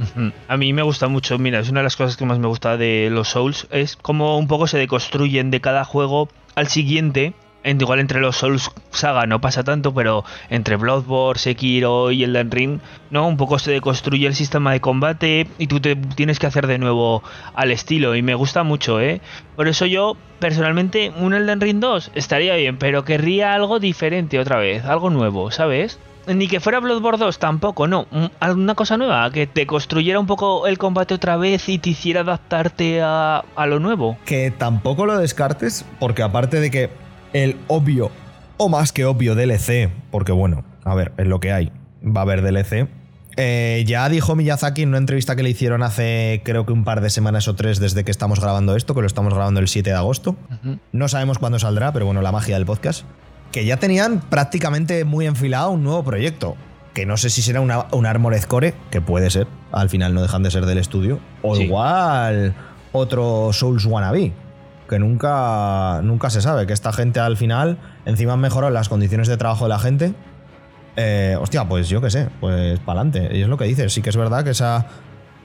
A mí me gusta mucho, mira, es una de las cosas que más me gusta de los Souls, es cómo un poco se deconstruyen de cada juego al siguiente. Igual entre los Souls Saga no pasa tanto, pero entre Bloodborne, Sekiro y Elden Ring, ¿no? Un poco se deconstruye el sistema de combate y tú te tienes que hacer de nuevo al estilo. Y me gusta mucho, ¿eh? Por eso yo, personalmente, un Elden Ring 2 estaría bien, pero querría algo diferente otra vez, algo nuevo, ¿sabes? Ni que fuera Bloodborne 2 tampoco, no. Un- Alguna cosa nueva, que te construyera un poco el combate otra vez y te hiciera adaptarte a, a lo nuevo. Que tampoco lo descartes, porque aparte de que el obvio, o más que obvio DLC, porque bueno, a ver, es lo que hay, va a haber DLC. eh, ya dijo Miyazaki en una entrevista que le hicieron hace creo que un par de semanas o tres desde que estamos grabando esto, que lo estamos grabando el 7 de agosto. No sabemos cuándo saldrá, pero bueno, la magia del podcast. Que ya tenían prácticamente muy enfilado un nuevo proyecto. Que no sé si será una, un Armored Core, que puede ser, al final no dejan de ser del estudio. O Sí. igual otro Souls Wannabe. Que nunca, nunca se sabe. Que esta gente al final, encima han mejorado las condiciones de trabajo de la gente. Eh, hostia, pues yo qué sé, pues para adelante. Y es lo que dices. Sí que es verdad que esa,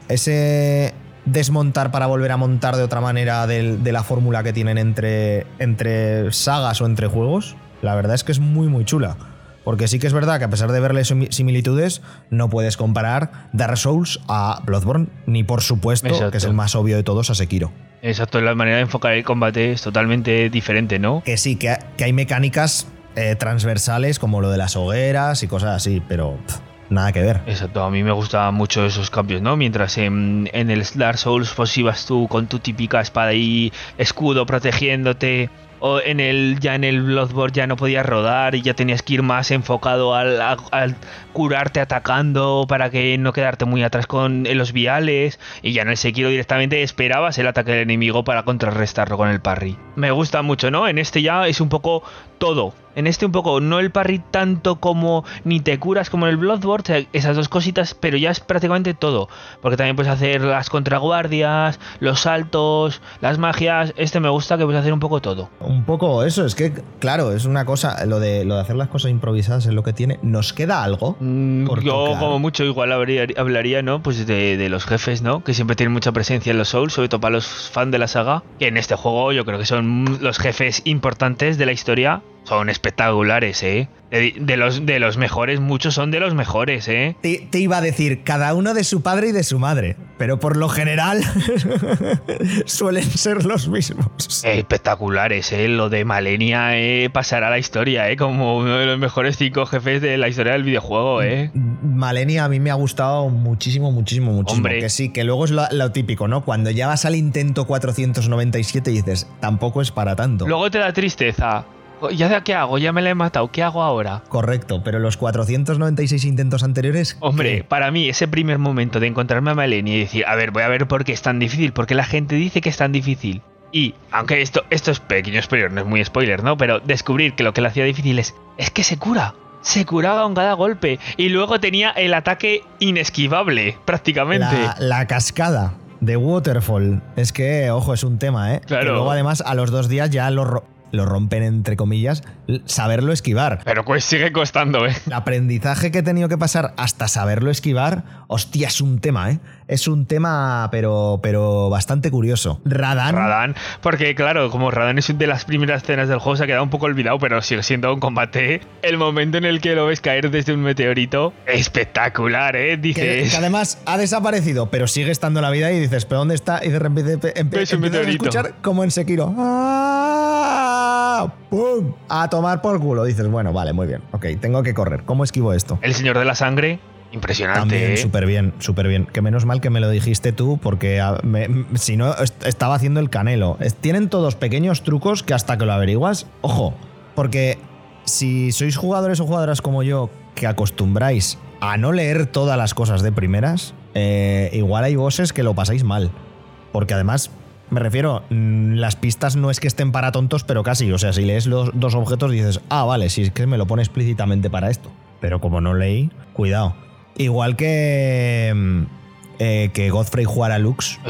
ese desmontar para volver a montar de otra manera del- de la fórmula que tienen entre, entre sagas o entre juegos, la verdad es que es muy, muy chula. Porque sí que es verdad que a pesar de verle simi- similitudes, no puedes comparar Dark Souls a Bloodborne, ni por supuesto, Exacto. que es el más obvio de todos, a Sekiro. Exacto, la manera de enfocar el combate es totalmente diferente, ¿no? Que sí, que, ha- que hay mecánicas eh, transversales como lo de las hogueras y cosas así, pero pff, nada que ver. Exacto, a mí me gustan mucho esos cambios, ¿no? Mientras en, en el Dark Souls pues ibas tú con tu típica espada y escudo protegiéndote, o en el ya en el Bloodborne ya no podías rodar y ya tenías que ir más enfocado al, curarte atacando para que no quedarte muy atrás con los viales y ya en el Sekiro directamente esperabas el ataque del enemigo para contrarrestarlo con el parry. Me gusta mucho, ¿no? En este ya es un poco todo. En este un poco, no el parry tanto como ni te curas como en el Bloodborne, esas dos cositas, pero ya es prácticamente todo. Porque también puedes hacer las contraguardias, los saltos, las magias. Este me gusta que puedes hacer un poco todo. Un poco eso, es que, claro, es una cosa, lo de, lo de hacer las cosas improvisadas es lo que tiene. ¿Nos queda algo? Mm, Yo tocar? como mucho igual habría- hablaría, ¿no? Pues de, de los jefes, ¿no? Que siempre tienen mucha presencia en los Souls, sobre todo para los fans de la saga. Que en este juego yo creo que son los jefes importantes de la historia. Son espectaculares, ¿eh? De, de los, de los mejores, muchos son de los mejores, ¿eh? Te, te iba a decir, cada uno de su padre y de su madre, pero por lo general suelen ser los mismos. Eh, Espectaculares, ¿eh? Lo de Malenia eh, pasará a la historia, ¿eh? Como uno de los mejores cinco jefes de la historia del videojuego, ¿eh? Malenia a mí me ha gustado muchísimo, muchísimo, muchísimo. Hombre. Que sí, que luego es lo, lo típico, ¿no? Cuando ya vas al intento 497 y dices, tampoco es para tanto. Luego te da tristeza. ¿Ya qué hago? Ya me la he matado. ¿Qué hago ahora? Correcto, pero los 496 intentos anteriores. Hombre, ¿qué? para mí ese primer momento de encontrarme a Malenia y decir, a ver, voy a ver por qué es tan difícil, porque la gente dice que es tan difícil. Y, aunque esto, esto es pequeño spoiler, no es muy spoiler, ¿no? Pero descubrir que lo que le hacía difícil es, es que se cura. Se curaba con cada golpe. Y luego tenía el ataque inesquivable, prácticamente. La, la cascada de Waterfall. Es que, ojo, es un tema, ¿eh? Claro. Que luego, además, a los dos días ya lo, lo rompen, entre comillas, saberlo esquivar. Pero pues sigue costando, ¿eh? El aprendizaje que he tenido que pasar hasta saberlo esquivar, hostia, es un tema, ¿eh? Es un tema, pero, pero bastante curioso. Radan. Radan, porque claro, como Radan es una de las primeras escenas del juego, se ha quedado un poco olvidado, pero sigue siendo un combate. El momento en el que lo ves caer desde un meteorito, espectacular, ¿eh? Que, Dices... que además ha desaparecido, pero sigue estando en la vida y dices, ¿pero dónde está? Y de repente empiezas a escuchar como en Sekiro. ¡Ah! ¡Pum! A tomar por culo. Dices, bueno, vale, muy bien. Ok, tengo que correr. ¿Cómo esquivo esto? El Señor de la Sangre, impresionante, También ¿eh? súper bien, súper bien. Que menos mal que me lo dijiste tú, porque a- me- m- si no est- estaba haciendo el canelo. Tienen todos pequeños trucos que hasta que lo averiguas, ojo, porque si sois jugadores o jugadoras como yo que acostumbráis a no leer todas las cosas de primeras, eh, igual hay bosses que lo pasáis mal. Porque además, me refiero, mm, las pistas no es que estén para tontos, pero casi. O sea, si lees los dos objetos dices, ah, vale, si es que me lo pone explícitamente para esto. Pero como no leí, cuidado. Igual que, mm, eh, que Godfrey jugara Lux.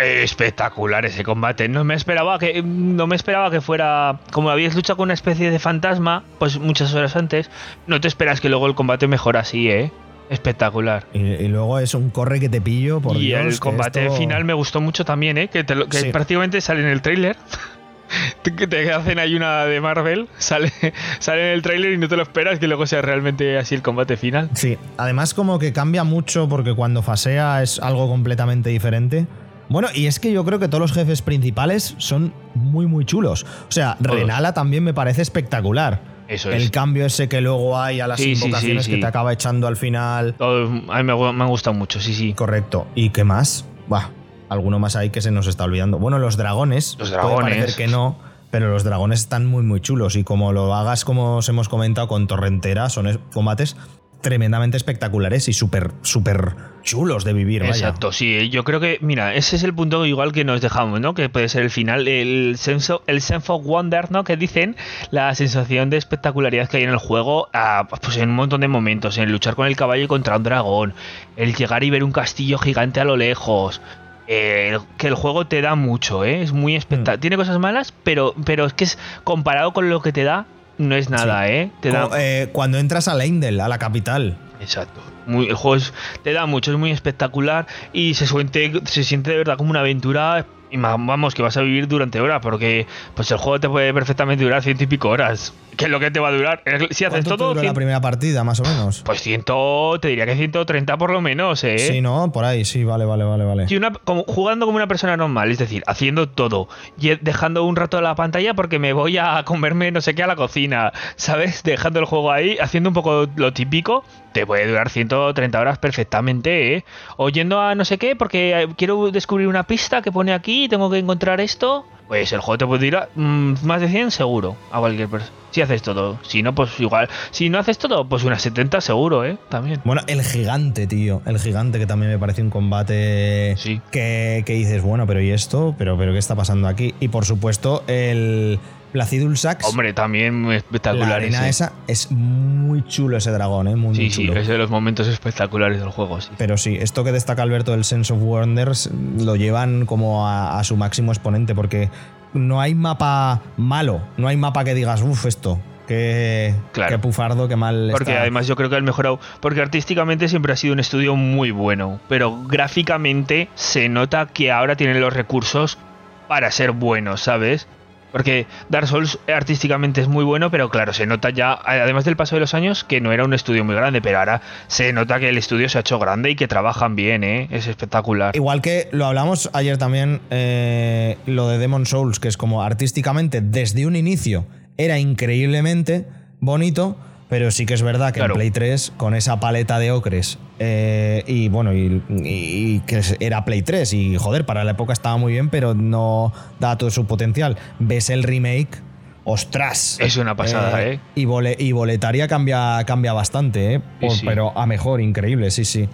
Eh, Espectacular ese combate. No me esperaba que no me esperaba que fuera como habías luchado con una especie de fantasma, pues muchas horas antes. No te esperas que luego el combate mejora así, ¿eh? Espectacular. Y, y luego es un corre que te pillo, por y Dios, el combate esto- final me gustó mucho también, ¿eh? Que, te lo- que Sí. prácticamente sale en el tráiler. que te hacen ahí una de Marvel, sale, sale en el tráiler y no te lo esperas que luego sea realmente así el combate final. Sí, además como que cambia mucho porque cuando fasea es algo completamente diferente. Bueno, y es que yo creo que todos los jefes principales son muy, muy chulos. O sea, Todos. Renala también me parece espectacular. Eso El es. cambio ese que luego hay a las Sí, sí, sí, invocaciones sí. que te acaba echando al final. Todo- a mí me, me han gustado mucho, sí, sí. Correcto. ¿Y qué más? Bah, alguno más ahí que se nos está olvidando. Bueno, los dragones. Los Puede dragones. parecer que no, pero los dragones están muy, muy chulos. Y como lo hagas, como os hemos comentado, con Torrentera, son es- combates tremendamente espectaculares y súper, súper chulos de vivir. vaya. Exacto, sí, yo creo que, mira, ese es el punto igual que nos dejamos, ¿no? Que puede ser el final, el sense, el sense of wonder, ¿no? Que dicen, la sensación de espectacularidad que hay en el juego, ah, pues en un montón de momentos, en luchar con el caballo contra un dragón, el llegar y ver un castillo gigante a lo lejos. eh, que el juego te da mucho, ¿eh? Es muy espectacular. Tiene cosas malas, pero, pero es que es comparado con lo que te da, no es nada, ¿eh? Te da, eh, cuando entras a Leindel, a la capital. Exacto. Muy, el juego es- te da mucho, es muy espectacular y se siente, se siente de verdad como una aventura. Y vamos, que vas a vivir durante horas, porque pues el juego te puede perfectamente durar ciento y pico horas. ¿Qué es lo que te va a durar? Si haces ¿Cuánto te todo, la primera partida, más o menos? pues ciento, te diría que 130 por lo menos, ¿eh? Sí, ¿no? Por ahí, sí, vale, vale, vale, vale. Sí, una- como, jugando como una persona normal, es decir, haciendo todo y dejando un rato la pantalla porque me voy a comerme no sé qué a la cocina, ¿sabes? Dejando el juego ahí, haciendo un poco lo típico, te puede durar 130 horas perfectamente, ¿eh? O yendo a no sé qué porque eh, quiero descubrir una pista que pone aquí, tengo que encontrar esto, pues el juego te puede durar mm, más de 100 seguro a cualquier persona. Si haces todo, si no, pues igual. Si no haces todo, pues unas 70 seguro, ¿eh? También. Bueno, el gigante, tío. El gigante que también me parece un combate Sí. que, que dices, bueno, pero ¿y esto? ¿Pero, pero qué está pasando aquí? Y por supuesto, el, Placidul Sax. Hombre, también la espectacular arena ese. esa es muy chulo ese dragón, ¿eh? Muy, Sí, muy sí, chulo. es de los momentos espectaculares del juego, sí. Pero sí, esto que destaca Alberto del Sense of Wonders lo llevan como a, a su máximo exponente, porque no hay mapa malo, no hay mapa que digas, uff, esto, qué, Claro. qué pufardo, qué mal Porque está". además yo creo que han mejorado. Porque artísticamente siempre ha sido un estudio muy bueno. Pero gráficamente se nota que ahora tienen los recursos para ser buenos, ¿sabes? Porque Dark Souls artísticamente es muy bueno, pero claro, se nota ya, además del paso de los años, que no era un estudio muy grande, pero ahora se nota que el estudio se ha hecho grande y que trabajan bien, ¿eh? Es espectacular. Igual que lo hablamos ayer también, eh, lo de Demon Souls, que es como artísticamente desde un inicio era increíblemente bonito, pero sí que es verdad que Claro. en Play 3, con esa paleta de ocres, eh, y bueno, y, y- y que era Play 3, y joder, para la época estaba muy bien, pero no da todo su potencial. Ves el remake. ¡Ostras! Es una pasada, ¿eh? Y, bole- y boletaria cambia, cambia bastante, ¿eh? Sí, Por- sí. Pero a mejor, increíble, sí, sí.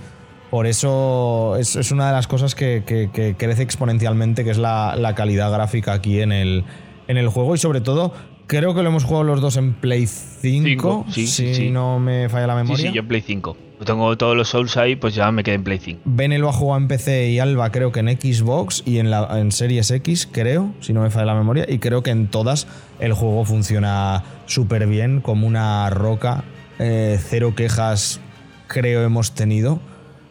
Por eso es, es una de las cosas que, que- que crece exponencialmente, que es la, la calidad gráfica aquí en el, en el juego. Y sobre todo, creo que lo hemos jugado los dos en Play 5, Cinco, sí, si sí. no me falla la Sí, memoria. sí, yo en Play 5. Tengo todos los Souls ahí, pues ya me quedé en Play 5. Bene lo ha jugado en PC y Alba creo que en Xbox y en, la, en Series X, creo, si no me falla la memoria. Y creo que en todas el juego funciona súper bien, como una roca. Eh, cero quejas creo hemos tenido.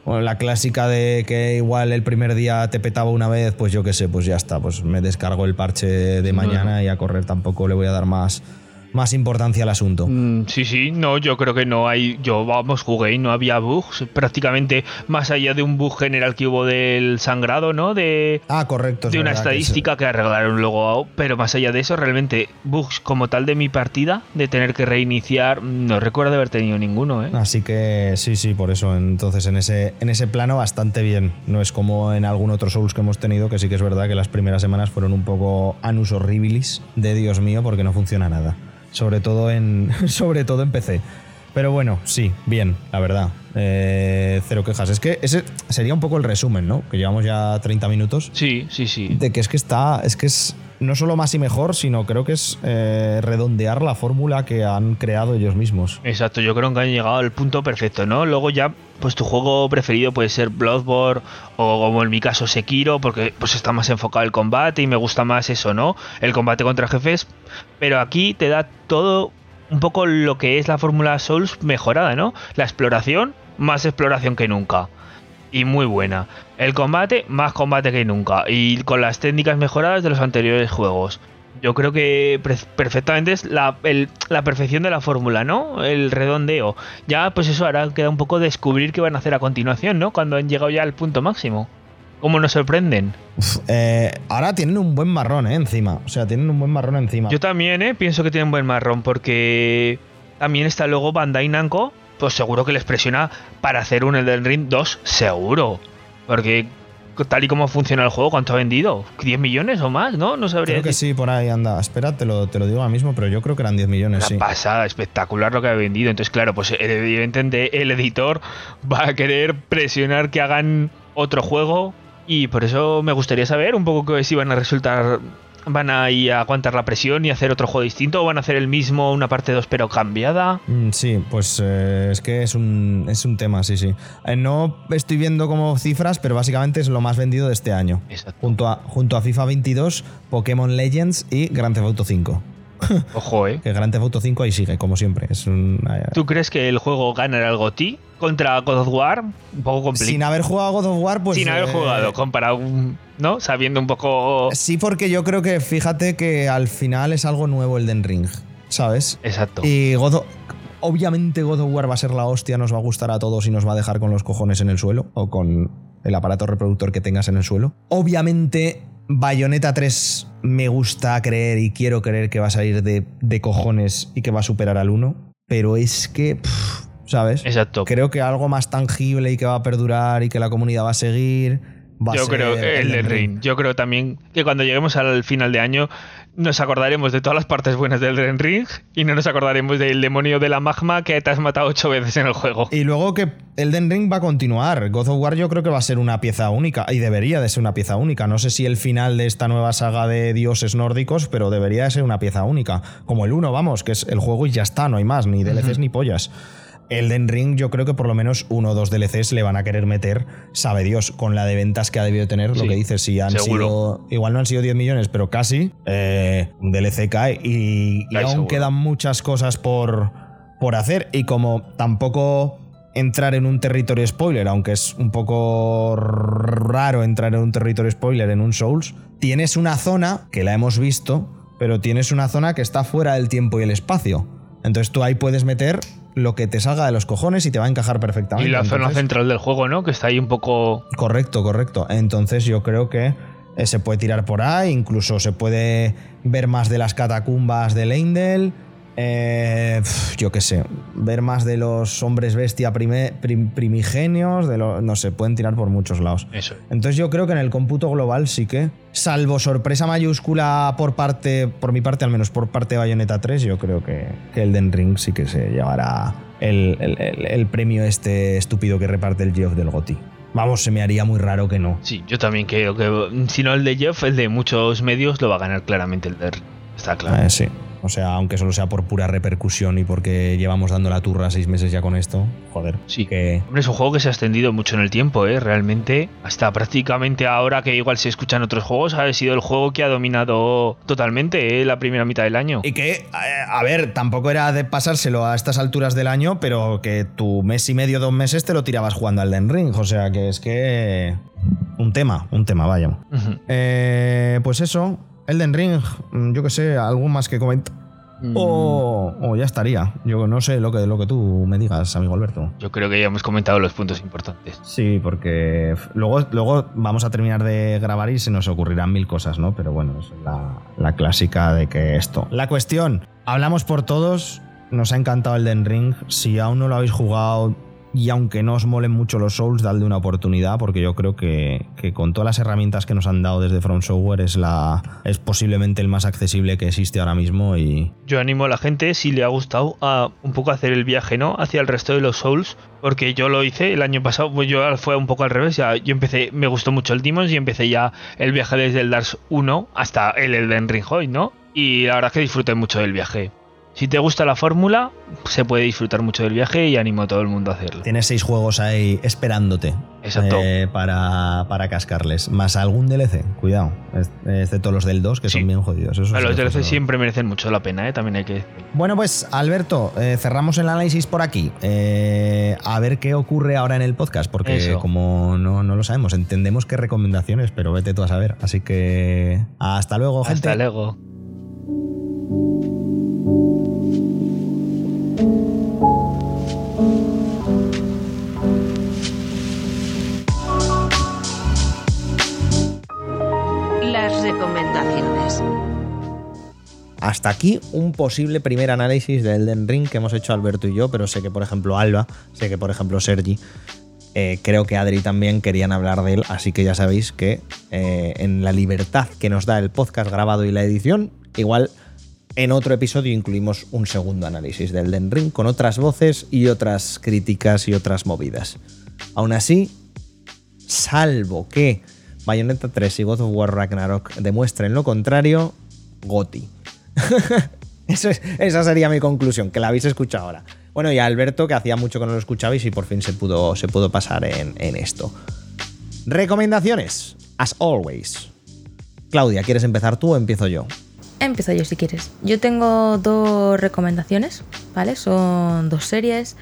Bueno, la clásica de que igual el primer día te petaba una vez, pues yo qué sé, pues ya está. Pues me descargo el parche de mañana y a correr tampoco le voy a dar más, más importancia al asunto. Mm, sí, sí, no, yo creo que no hay. Yo, vamos, jugué y no había bugs. Prácticamente, más allá de un bug general que hubo del sangrado, ¿no? De, Ah, correcto. es de una verdad que estadística que arreglaron luego. Pero más allá de eso, realmente, bugs como tal de mi partida, de tener que reiniciar, no recuerdo haber tenido ninguno, ¿eh? Así que sí, sí, por eso. Entonces, en ese, en ese plano, bastante bien. No es como en algún otro Souls que hemos tenido, que sí que es verdad que las primeras semanas fueron un poco anus horribilis de Dios mío, porque no funciona nada. Sobre todo en, sobre todo en PC. Pero bueno, sí, bien, la verdad. Eh, cero quejas. Es que ese sería un poco el resumen, ¿no? Que llevamos ya 30 minutos. Sí, sí, sí. De que es que está. Es que es no solo más y mejor, sino creo que es eh, redondear la fórmula que han creado ellos mismos. Exacto, yo creo que han llegado al punto perfecto, ¿no? Luego ya, pues tu juego preferido puede ser Bloodborne o como en mi caso Sekiro, porque pues está más enfocado el combate y me gusta más eso, ¿no? El combate contra jefes, pero aquí te da todo un poco lo que es la fórmula Souls mejorada, ¿no? La exploración, más exploración que nunca. Y muy buena. El combate, más combate que nunca. Y con las técnicas mejoradas de los anteriores juegos. Yo creo que perfectamente es la, el- la perfección de la fórmula, ¿no? El redondeo. Ya, pues eso ahora queda un poco descubrir qué van a hacer a continuación, ¿no? Cuando han llegado ya al punto máximo. ¿Cómo nos sorprenden? Uf, eh, ahora tienen un buen marrón, ¿eh? Encima. O sea, tienen un buen marrón encima. Yo también, ¿eh? Pienso que tienen buen marrón porque también está luego Bandai Namco, pues seguro que les presiona para hacer un Elden Ring 2, seguro. Porque tal y como funciona el juego, ¿cuánto ha vendido? ¿10 millones o más? ¿No? No sabría creo que sí, por ahí anda. Espera, te lo, te lo digo ahora mismo, pero yo creo que eran 10 millones, Una sí. pasada, espectacular lo que ha vendido. Entonces, claro, pues evidentemente el editor va a querer presionar que hagan otro juego. Y por eso me gustaría saber un poco si van a resultar. ¿Van a ir a aguantar la presión y hacer otro juego distinto? ¿O van a hacer el mismo, una parte 2 pero cambiada? Mm, Sí, pues eh, es que es un, es un tema, sí, sí. Eh, no estoy viendo como cifras, pero básicamente es lo más vendido de este año. Exacto. Junto a, junto a FIFA 22, Pokémon Legends y Grand Theft Auto 5. Ojo, ¿eh? Que Grand Theft Auto 5 ahí sigue, como siempre. Es un, eh, ¿Tú crees que el juego ganará el GOTY contra God of War? Un poco complicado. sin haber jugado a God of War, pues. Sin haber eh, jugado, comparado, ¿no? Sabiendo un poco... Sí, porque yo creo que fíjate que al final es algo nuevo el Den Ring, ¿sabes? Exacto. Y God of- obviamente God of War va a ser la hostia, nos va a gustar a todos y nos va a dejar con los cojones en el suelo o con el aparato reproductor que tengas en el suelo. Obviamente Bayonetta 3 me gusta creer y quiero creer que va a salir de, de cojones y que va a superar al 1, pero es que, pff, ¿sabes? Exacto. Creo que algo más tangible y que va a perdurar y que la comunidad va a seguir. Va a Yo ser creo el Elden Elden Ring. Yo creo también que cuando lleguemos al final de año nos acordaremos de todas las partes buenas del Elden Ring y no nos acordaremos del demonio de la magma que te has matado ocho veces en el juego. Y luego que Elden Ring va a continuar. God of War yo creo que va a ser una pieza única y debería de ser una pieza única. No sé si el final de esta nueva saga de dioses nórdicos, pero debería de ser una pieza única. Como el 1, vamos, que es el juego y ya está, no hay más, ni DLCs ni pollas. Elden Ring, yo creo que por lo menos uno o dos DLCs le van a querer meter, sabe Dios, con la de ventas que ha debido tener, lo que dices, si han seguro. sido, igual no han sido 10 millones, pero casi, eh, un DLC cae y, aún seguro. quedan muchas cosas por, por hacer y como tampoco entrar en un territorio spoiler, aunque es un poco raro entrar en un territorio spoiler en un Souls, tienes una zona que la hemos visto, pero tienes una zona que está fuera del tiempo y el espacio. Entonces tú ahí puedes meter lo que te salga de los cojones y te va a encajar perfectamente. Y la zona central del juego, ¿no? Que está ahí un poco... Correcto, correcto. Entonces yo creo que eh, se puede tirar por ahí, incluso se puede ver más de las catacumbas de Leindel. Eh, yo qué sé, ver más de los hombres bestia prime- prim- primigenios, de lo- no sé, pueden tirar por muchos lados. Eso. Entonces yo creo que en el cómputo global sí que, salvo sorpresa mayúscula por parte, por mi parte al menos por parte de Bayonetta 3, yo creo que, que Elden Ring sí que se llevará el, el- el- el premio este estúpido que reparte el Geoff del GOTY. Vamos, se me haría muy raro que no. Sí, yo también creo que... Si no el de Jeff, el de muchos medios lo va a ganar claramente el de... Está claro. Eh, sí. O sea, aunque solo sea por pura repercusión y porque llevamos dando la turra seis meses ya con esto, joder. Sí. Que, Hombre, es un juego que se ha extendido mucho en el tiempo, ¿eh? Realmente, hasta prácticamente ahora que igual se escuchan otros juegos, ha sido el juego que ha dominado totalmente ¿eh? la primera mitad del año. Y que, eh, a ver, tampoco era de pasárselo a estas alturas del año, pero que tu mes y medio, dos meses te lo tirabas jugando al Den Ring. O sea que es que. Un tema, un tema, vaya. Eh, pues eso, Elden Ring, mm, yo qué sé, algo más que comentar. Mm. O, o ya estaría. Yo no sé lo que, lo que tú me digas, amigo Alberto. Yo creo que ya hemos comentado los puntos importantes. Sí, porque luego, luego vamos a terminar de grabar y se nos ocurrirán mil cosas, ¿no? Pero bueno, es la, la clásica de que esto. La cuestión, hablamos por todos, nos ha encantado el Den Ring. Si aún no lo habéis jugado y aunque no os molen mucho los Souls, dadle una oportunidad porque yo creo que, que con todas las herramientas que nos han dado desde From Software es, la, es posiblemente el más accesible que existe ahora mismo y, Yo animo a la gente, si le ha gustado, a un poco hacer el viaje, ¿no? Hacia el resto de los Souls, porque yo lo hice el año pasado, pues yo fue un poco al revés, ya yo empecé, me gustó mucho el Demons y empecé ya el viaje desde el Dark 1 hasta el Elden Ring hoy, ¿no? Y la verdad es que disfruté mucho del viaje. Si te gusta la fórmula, se puede disfrutar mucho del viaje y animo a todo el mundo a hacerlo. Tienes seis juegos ahí esperándote. Exacto. eh, para, para cascarles. Más algún DLC, cuidado. Excepto los del 2, que Sí. son bien jodidos. Eso los DLC siempre merecen mucho la pena, ¿eh? También hay que. Bueno, pues Alberto, eh, cerramos el análisis por aquí. Eh, a ver qué ocurre ahora en el podcast, porque Eso. como no, no lo sabemos, entendemos qué recomendaciones, pero vete tú a saber. Así que hasta luego, gente. Hasta luego. Hasta aquí un posible primer análisis de Elden Ring que hemos hecho Alberto y yo, pero sé que, por ejemplo, Alba, sé que, por ejemplo, Sergi, eh, creo que Adri también querían hablar de él, así que ya sabéis que eh, en la libertad que nos da el podcast grabado y la edición, igual en otro episodio incluimos un segundo análisis de Elden Ring con otras voces y otras críticas y otras movidas. Aún así, salvo que Bayonetta 3 y God of War Ragnarok demuestren lo contrario, Goti. Eso es- esa sería mi conclusión, que la habéis escuchado ahora. Bueno, y a Alberto, que hacía mucho que no lo escuchabais y por fin se pudo, se pudo pasar en, en esto. Recomendaciones, as always. Claudia, ¿quieres empezar tú o empiezo yo? Empiezo yo si quieres. Yo tengo dos recomendaciones, ¿vale? Son dos series.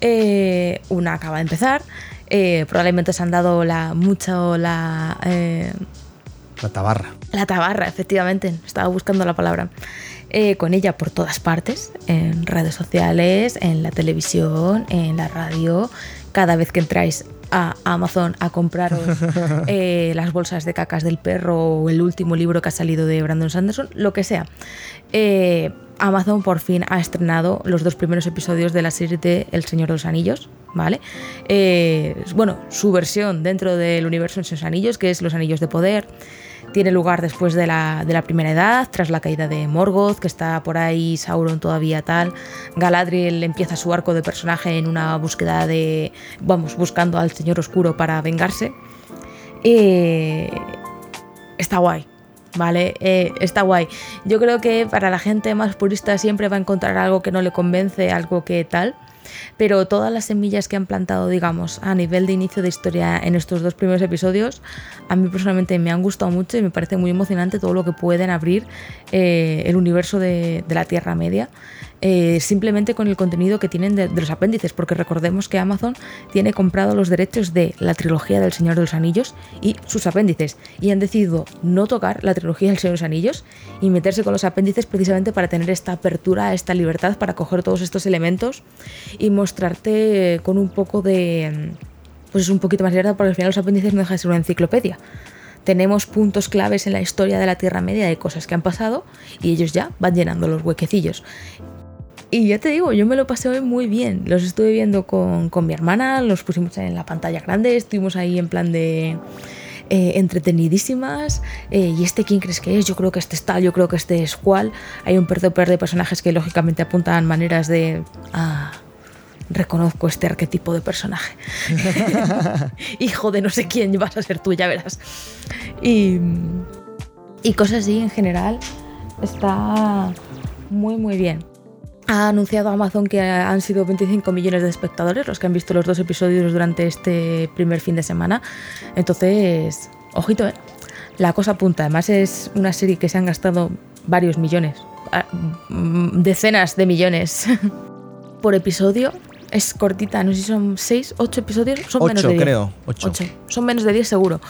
Eh, una acaba de empezar. Eh, probablemente se han dado la mucho la eh, La tabarra. La tabarra, efectivamente. Estaba buscando la palabra. Eh, con ella por todas partes, en redes sociales, en la televisión, en la radio. Cada vez que entráis a Amazon a compraros eh, las bolsas de cacas del perro o el último libro que ha salido de Brandon Sanderson, lo que sea. Eh, Amazon por fin ha estrenado los dos primeros episodios de la serie de El Señor de los Anillos, ¿vale? Eh, bueno, su versión dentro del universo de los Anillos, que es Los Anillos de Poder tiene lugar después de la, de la primera edad, tras la caída de Morgoth, que está por ahí, Sauron todavía tal. Galadriel empieza su arco de personaje en una búsqueda de, vamos, buscando al Señor Oscuro para vengarse. Eh, está guay, ¿vale? Eh, está guay. Yo creo que para la gente más purista siempre va a encontrar algo que no le convence, algo que tal. Pero todas las semillas que han plantado, digamos, a nivel de inicio de historia en estos dos primeros episodios, a mí personalmente me han gustado mucho y me parece muy emocionante todo lo que pueden abrir eh, el universo de, de la Tierra Media. Eh, simplemente con el contenido que tienen de, los apéndices, porque recordemos que Amazon tiene comprado los derechos de la trilogía del Señor de los Anillos y sus apéndices, y han decidido no tocar la trilogía del Señor de los Anillos y meterse con los apéndices precisamente para tener esta apertura, esta libertad para coger todos estos elementos y mostrarte con un poco de pues es un poquito más libertad porque al final los apéndices no dejan de ser una enciclopedia. Tenemos puntos claves en la historia de la Tierra Media de cosas que han pasado y ellos ya van llenando los huequecillos. Y ya te digo, yo me lo pasé hoy muy bien. Los estuve viendo con, con mi hermana, los pusimos en la pantalla grande, estuvimos ahí en plan de eh, entretenidísimas. Eh, ¿Y este quién crees que es? Yo creo que este es tal, yo creo que este es cual. Hay un perdo de personajes que lógicamente apuntan maneras de... Ah, reconozco este arquetipo de personaje. Hijo de no sé quién vas a ser tú, ya verás. Y, y cosas así en general. Está muy, muy bien. Ha anunciado Amazon que han sido 25 millones de espectadores los que han visto los dos episodios durante este primer fin de semana. Entonces, ojito, ¿eh? La cosa apunta. Además es una serie que se han gastado varios millones. ah, mm, Decenas de millones por episodio. Es cortita, no sé si son 6, 8 episodios. Son menos Ocho, de 10. creo. Ocho. Ocho. Son menos de 10 seguro.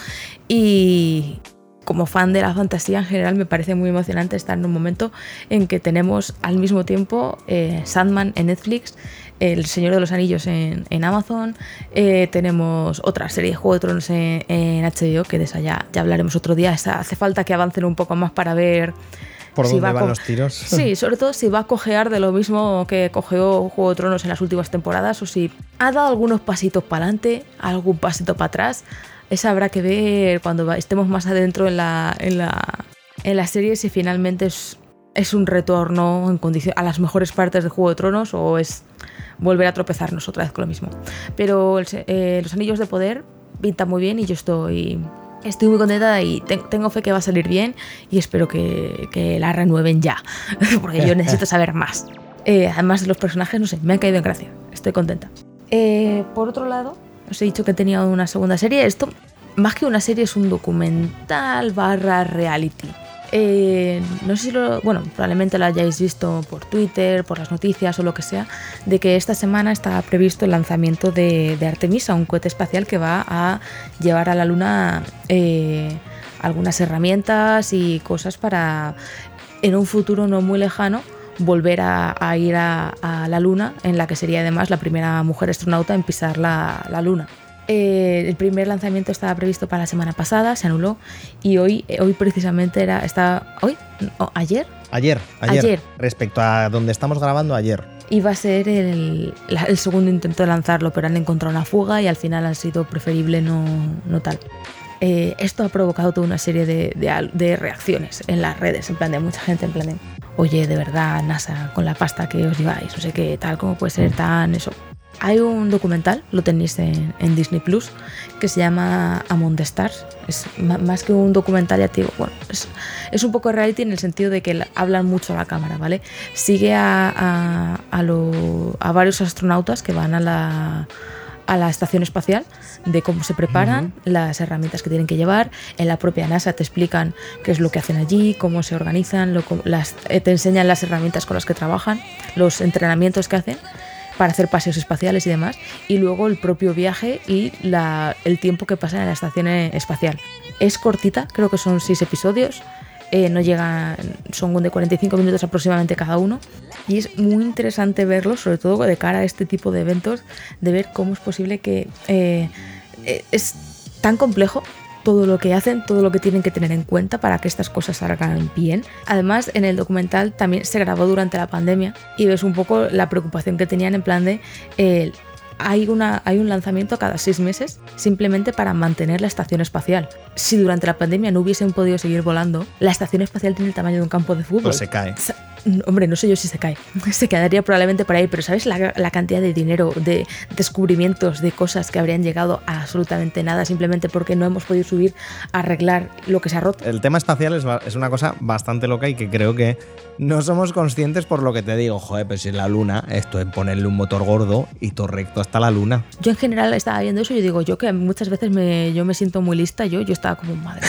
Y como fan de la fantasía en general me parece muy emocionante estar en un momento en que tenemos al mismo tiempo eh, Sandman en Netflix, El Señor de los Anillos en, en Amazon, eh, tenemos otra serie de Juego de Tronos en, en HBO, que de esa ya, ya hablaremos otro día. Esa- hace falta que avancen un poco más para ver ¿Por si dónde va a van los tiros? Sí, sobre todo si va a cojear de lo mismo que cojeó Juego de Tronos en las últimas temporadas o si ha dado algunos pasitos para adelante, algún pasito para atrás. Esa habrá que ver cuando estemos más adentro en la, en la, en la serie si finalmente es, es un retorno en a las mejores partes de Juego de Tronos o es volver a tropezarnos otra vez con lo mismo. Pero el eh, los anillos de poder pintan muy bien y yo estoy, estoy muy contenta y te- tengo fe que va a salir bien y espero que, que la renueven ya, porque yo necesito saber más. Eh, además de los personajes, no sé, me han caído en gracia, estoy contenta. Eh, por otro lado, os he dicho que tenía una segunda serie, esto más que una serie es un documental barra reality. Eh, no sé si lo, bueno, probablemente lo hayáis visto por Twitter, por las noticias o lo que sea, de que esta semana está previsto el lanzamiento de, Artemisa, un cohete espacial que va a llevar a la Luna eh, algunas herramientas y cosas para, en un futuro no muy lejano, volver a, a ir a, a la Luna, en la que sería además la primera mujer astronauta en pisar la, la Luna. Eh, el primer lanzamiento estaba previsto para la semana pasada, se anuló y hoy, eh, hoy precisamente era, está, hoy, No, ayer, Ayer, ayer, Ayer. Respecto a donde estamos grabando, ayer. iba a ser el, el segundo intento de lanzarlo, pero han encontrado una fuga y al final ha sido preferible no, no tal. Eh, esto ha provocado toda una serie de, de de reacciones en las redes, en plan de mucha gente, en plan de, oye, de verdad, NASA, con la pasta que os lleváis, no sé qué, tal, cómo puede ser tan eso. Hay un documental, lo tenéis en, Disney Plus, que se llama Among the Stars. Es más que un documental, ya te digo, bueno, es, un poco reality en el sentido de que la- hablan mucho a la cámara, ¿vale? Sigue a varios astronautas que van a la, a la estación espacial, de cómo se preparan, las herramientas que tienen que llevar. En la propia NASA te explican qué es lo que hacen allí, cómo se organizan, lo las, eh, te enseñan las herramientas con las que trabajan, los entrenamientos que hacen para hacer paseos espaciales y demás, y luego el propio viaje y la- el tiempo que pasan en la estación eh, espacial. Es cortita, creo que son seis episodios, eh, no llegan, son de 45 minutos aproximadamente cada uno, y es muy interesante verlo, sobre todo de cara a este tipo de eventos, de ver cómo es posible que eh, eh, es tan complejo todo lo que hacen, todo lo que tienen que tener en cuenta para que estas cosas salgan bien. Además, en el documental también se grabó durante la pandemia y ves un poco la preocupación que tenían en plan de hay, una, hay un lanzamiento cada seis meses simplemente para mantener la estación espacial. Si durante la pandemia no hubiesen podido seguir volando, la estación espacial tiene el tamaño de un campo de fútbol. Pues se cae. Hombre, no sé yo si se cae. Se quedaría probablemente por ahí, pero ¿sabes la, la cantidad de dinero, de descubrimientos, de cosas que habrían llegado a absolutamente nada simplemente porque no hemos podido subir a arreglar lo que se ha roto? El tema espacial es, es una cosa bastante loca y que creo que no somos conscientes por lo que te digo. Joder, pues si es la luna, esto es ponerle un motor gordo y todo recto hasta la luna. Yo en general estaba viendo eso y yo digo, yo que muchas veces me, yo me siento muy lista, yo, yo estaba como, madre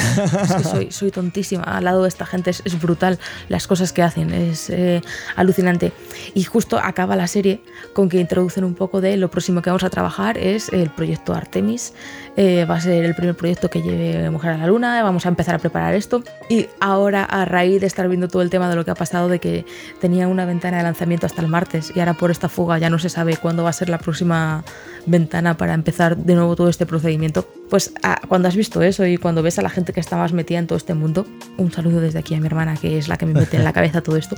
es que soy, soy tontísima. Al lado de esta gente es, es brutal las cosas que hacen, es eh, alucinante. Y justo acaba la serie con que introducen un poco de lo próximo que vamos a trabajar es el proyecto Artemis. Eh, va a ser el primer proyecto que lleve Mujer a la Luna, vamos a empezar a preparar esto. Y ahora, a raíz de estar viendo todo el tema de lo que ha pasado, de que tenía una ventana de lanzamiento hasta el martes y ahora por esta fuga ya no se sabe cuándo va a ser la próxima ventana para empezar de nuevo todo este procedimiento, pues ah, cuando has visto eso y cuando ves a la gente que está más metida en todo este mundo, un saludo desde aquí a mi hermana, que es la que me mete en la cabeza todo esto,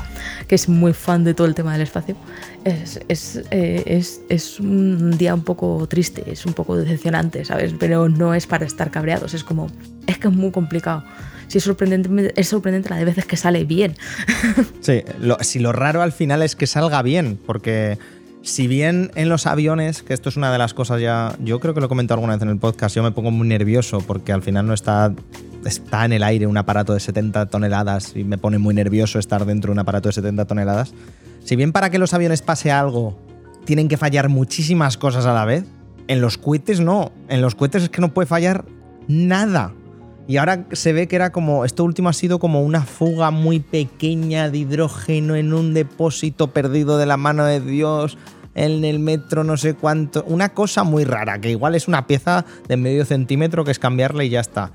que es muy fan de todo el tema del espacio, es, es, eh, es, es un día un poco triste, es un poco decepcionante, ¿sabes? Pero no es para estar cabreados, es como, es que es muy complicado. Sí, es sorprendente, es sorprendente la de veces que sale bien. Sí, lo- si lo raro al final es que salga bien, porque si bien en los aviones, que esto es una de las cosas ya, yo creo que lo he comentado alguna vez en el podcast, yo me pongo muy nervioso porque al final no está, está en el aire un aparato de 70 toneladas y me pone muy nervioso estar dentro de un aparato de 70 toneladas. Si bien para que los aviones pase algo tienen que fallar muchísimas cosas a la vez, en los cohetes no, en los cohetes es que no puede fallar nada. Y ahora se ve que era como, esto último ha sido como una fuga muy pequeña de hidrógeno en un depósito perdido de la mano de Dios en el metro no sé cuánto. Una cosa muy rara, que igual es una pieza de medio centímetro que es cambiarla y ya está.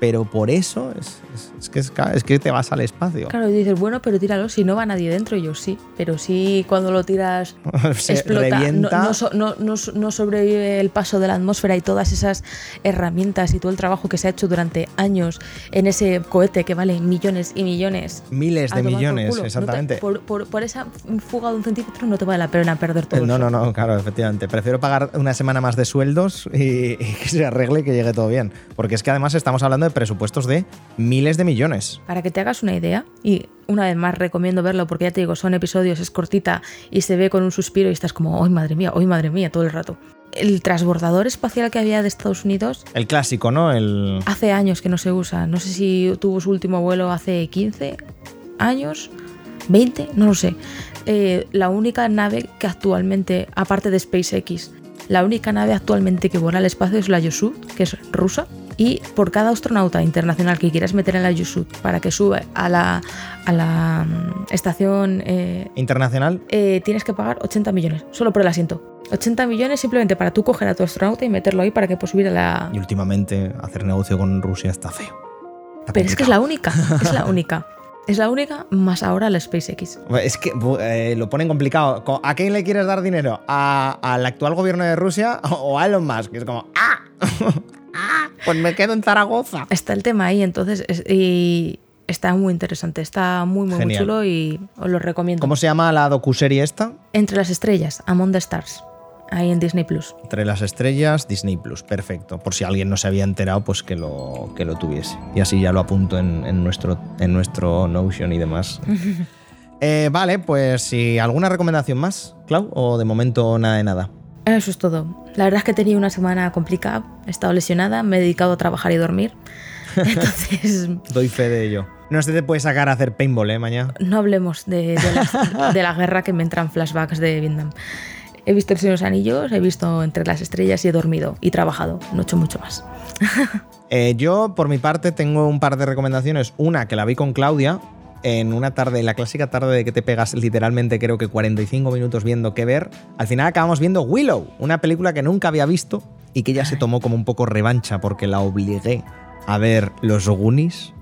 Pero por eso es, es- es que, es, que te vas al espacio. Claro, y dices, bueno, pero tíralo, si no va nadie dentro, y yo sí, pero sí cuando lo tiras Se explota, no, revienta. no so- no- no so- no sobrevive el paso de la atmósfera y todas esas herramientas y todo el trabajo que se ha hecho durante años en ese cohete que vale millones y millones. Miles de por millones, te- exactamente. por, por- por esa fuga de un centímetro no te vale la pena perder todo. Eh, No, no, no, claro, efectivamente. Prefiero pagar una semana más de sueldos y, y que se arregle y que llegue todo bien. Porque es que además estamos hablando de presupuestos de miles de millones. Para que te hagas una idea, y una vez más recomiendo verlo porque ya te digo, son episodios, es cortita y se ve con un suspiro y estás como, ¡ay madre mía! ¡ay madre mía! todo el rato. El transbordador espacial que había de Estados Unidos El clásico, ¿no? El. hace años que no se usa. No sé si tuvo su último vuelo hace 15 años, 20, no lo sé. Eh, la única nave que actualmente, aparte de SpaceX, la única nave actualmente que vuela al espacio es la Yosud, que es rusa. Y por cada astronauta internacional que quieras meter en la Yosud para que sube a la, a la mm, estación eh, Internacional. eh, tienes que pagar 80 millones, solo por el asiento. 80 millones simplemente para tú coger a tu astronauta y meterlo ahí para que pueda subir a la, Y últimamente hacer negocio con Rusia está feo. Está Pero es que es la única, es la única. Es la única, más ahora la SpaceX. Es que eh, lo ponen complicado. Co- ¿A quién le quieres dar dinero? ¿A- ¿Al actual gobierno de Rusia o a Elon Musk? Es como, ¡ah! ¡Ah! Pues me quedo en Zaragoza. Está el tema ahí, entonces, es- y está muy interesante, está muy, muy, chulo y os lo recomiendo. ¿Cómo se llama la docuserie esta? Entre las estrellas, Among the Stars, ahí en Disney Plus. Entre las estrellas, Disney Plus. Perfecto. Por si alguien no se había enterado, pues que lo, que lo tuviese. Y así ya lo apunto en, en nuestro, en nuestro Notion y demás. Eh, vale, pues si alguna recomendación más, Clau, o de momento nada de nada. Eso es todo. La verdad es que he tenido una semana complicada, he estado lesionada, me he dedicado a trabajar y dormir. Entonces, Doy fe de ello. No se te puede sacar a hacer paintball, ¿eh, mañana? no hablemos de, de la, de la guerra que me entran flashbacks de Vietnam. He visto el Señor de los Anillos, he visto Entre las Estrellas y he dormido y trabajado, no he hecho mucho más. Eh, yo, por mi parte, tengo un par de recomendaciones. Una que la vi con Claudia en una tarde, la clásica tarde de que te pegas literalmente, creo que 45 minutos viendo qué ver. Al final acabamos viendo Willow, una película que nunca había visto y que ya se tomó como un poco revancha porque la obligué a ver Los Goonies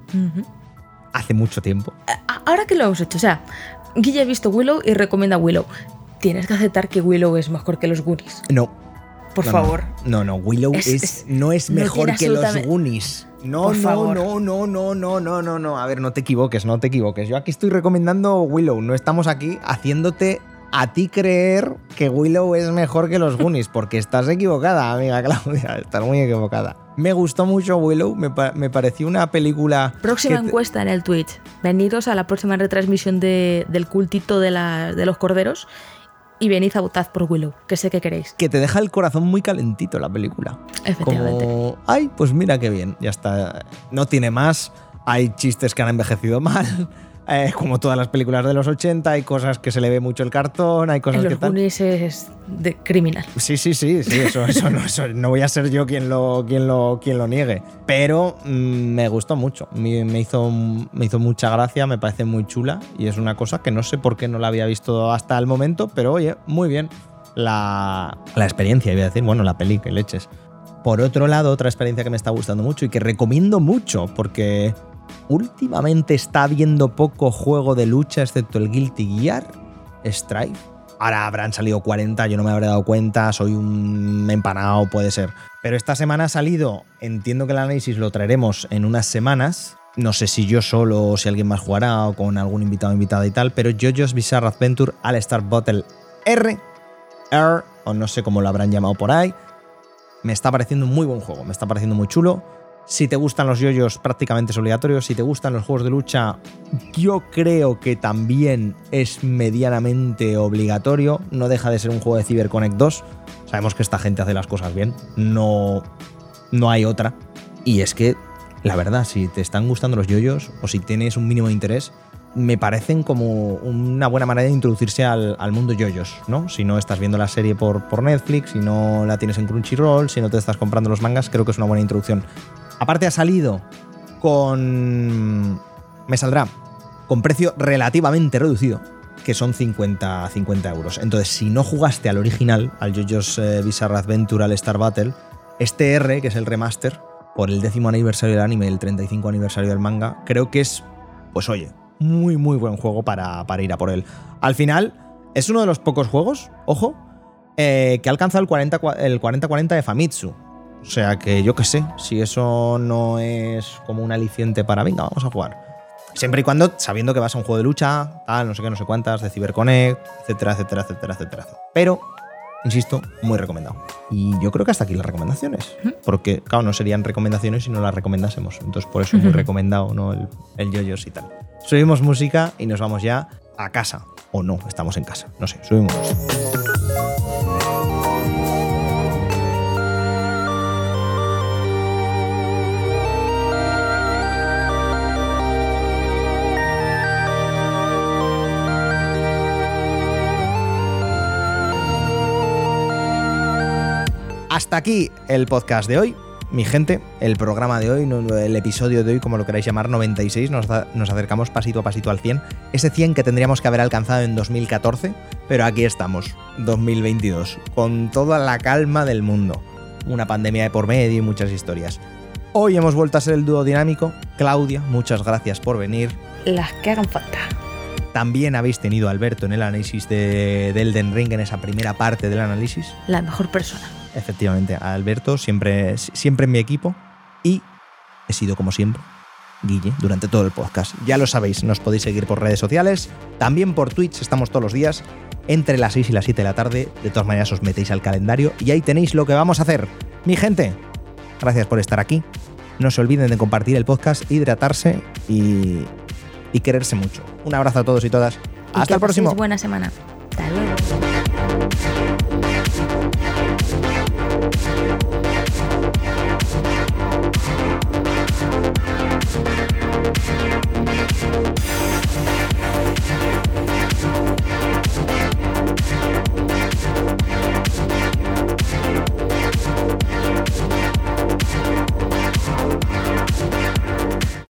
hace mucho tiempo. A- Ahora que lo hemos hecho, o sea, Guille ha visto Willow y recomienda Willow. Tienes que aceptar que Willow es mejor que los Goonies. No. Por no, favor. No, no, Willow Es- no es mejor que los Goonies. No, Por no, favor. no, no, no, no, no, no, no. A ver, no te equivoques, no te equivoques. Yo aquí estoy recomendando Willow. No estamos aquí haciéndote a ti creer que Willow es mejor que los Goonies, porque estás equivocada, amiga Claudia, estás muy equivocada. Me gustó mucho Willow, me, pa- me pareció una película... Próxima te- encuesta en el Twitch. Venidos a la próxima retransmisión de- del cultito de, la- de los corderos y venid a votar por Willow, que sé que queréis. que te deja el corazón muy calentito la película. Efectivamente. Como, ay, pues mira qué bien, ya está. No tiene más, hay chistes que han envejecido mal, eh, como todas las películas de los 80, hay cosas que se le ve mucho el cartón, hay cosas En que los tal. Es de criminal. Sí, sí, sí, sí, eso, eso, no, eso no voy a ser yo quien lo, quien lo, quien lo niegue. Pero mm, me gustó mucho, me, me hizo, me hizo mucha gracia, me parece muy chula y es una cosa que no sé por qué no la había visto hasta el momento, pero oye, muy bien. La, la experiencia, iba a decir, bueno, la peli, que leches. Por otro lado, otra experiencia que me está gustando mucho y que recomiendo mucho porque últimamente está viendo poco juego de lucha excepto el Guilty Gear, Strife. Ahora habrán salido 40, yo no me habré dado cuenta, soy un empanado, puede ser. Pero esta semana ha salido, entiendo que el análisis lo traeremos en unas semanas. No sé si yo solo o si alguien más jugará o con algún invitado o invitada y tal, pero JoJo's Bizarre Adventure All Star Battle R, R, o no sé cómo lo habrán llamado por ahí, me está pareciendo un muy buen juego, me está pareciendo muy chulo. Si te gustan los yoyos, prácticamente es obligatorio. Si te gustan los juegos de lucha, yo creo que también es medianamente obligatorio. No deja de ser un juego de CyberConnect 2. Sabemos que esta gente hace las cosas bien. No, no hay otra. Y es que, la verdad, si te están gustando los yoyos o si tienes un mínimo de interés, me parecen como una buena manera de introducirse al, al mundo yoyos, ¿no? Si no estás viendo la serie por, por Netflix, si no la tienes en Crunchyroll, si no te estás comprando los mangas, creo que es una buena introducción. Aparte ha salido con... Me saldrá con precio relativamente reducido, que son 50, 50 euros. Entonces, si no jugaste al original, al JoJo's eh, Bizarre Adventure All Star Battle, este R, que es el remaster, por el décimo aniversario del anime y el 35 aniversario del manga, creo que es, pues oye, muy, muy buen juego para, para ir a por él. Al final, es uno de los pocos juegos, ojo, eh, que ha alcanzado el 40 cua- el 40-40 de Famitsu. O sea que yo qué sé, si eso no es como un aliciente para, venga, vamos a jugar. Siempre y cuando sabiendo que vas a un juego de lucha, tal, no sé qué, no sé cuántas, de CyberConnect, etcétera, etcétera, etcétera, etcétera. Pero, insisto, muy recomendado. Y yo creo que hasta aquí las recomendaciones. Porque, claro, no serían recomendaciones si no las recomendásemos. Entonces, por eso muy recomendado, ¿no? El, el yoyos y tal. Subimos música y nos vamos ya a casa. O no, estamos en casa. No sé, subimos. Hasta aquí el podcast de hoy. Mi gente, el programa de hoy, el episodio de hoy, como lo queráis llamar, 96, nos, da- nos acercamos pasito a pasito al 100. Ese 100 que tendríamos que haber alcanzado en 2014, pero aquí estamos, 2022, con toda la calma del mundo. Una pandemia de por medio y muchas historias. Hoy hemos vuelto a ser el dúo dinámico. Claudia, muchas gracias por venir. Las que hagan falta. También habéis tenido a Alberto en el análisis de, de Elden Ring, en esa primera parte del análisis. La mejor persona. Efectivamente, a Alberto, siempre, siempre en mi equipo. Y he sido, como siempre, Guille, durante todo el podcast. Ya lo sabéis, nos podéis seguir por redes sociales, también por Twitch, estamos todos los días, entre las 6 y las 7 de la tarde. De todas maneras, os metéis al calendario y ahí tenéis lo que vamos a hacer. Mi gente, gracias por estar aquí. No se olviden de compartir el podcast, hidratarse y, y quererse mucho. Un abrazo a todos y todas. Y Hasta que el próximo. buena semana. Hasta luego.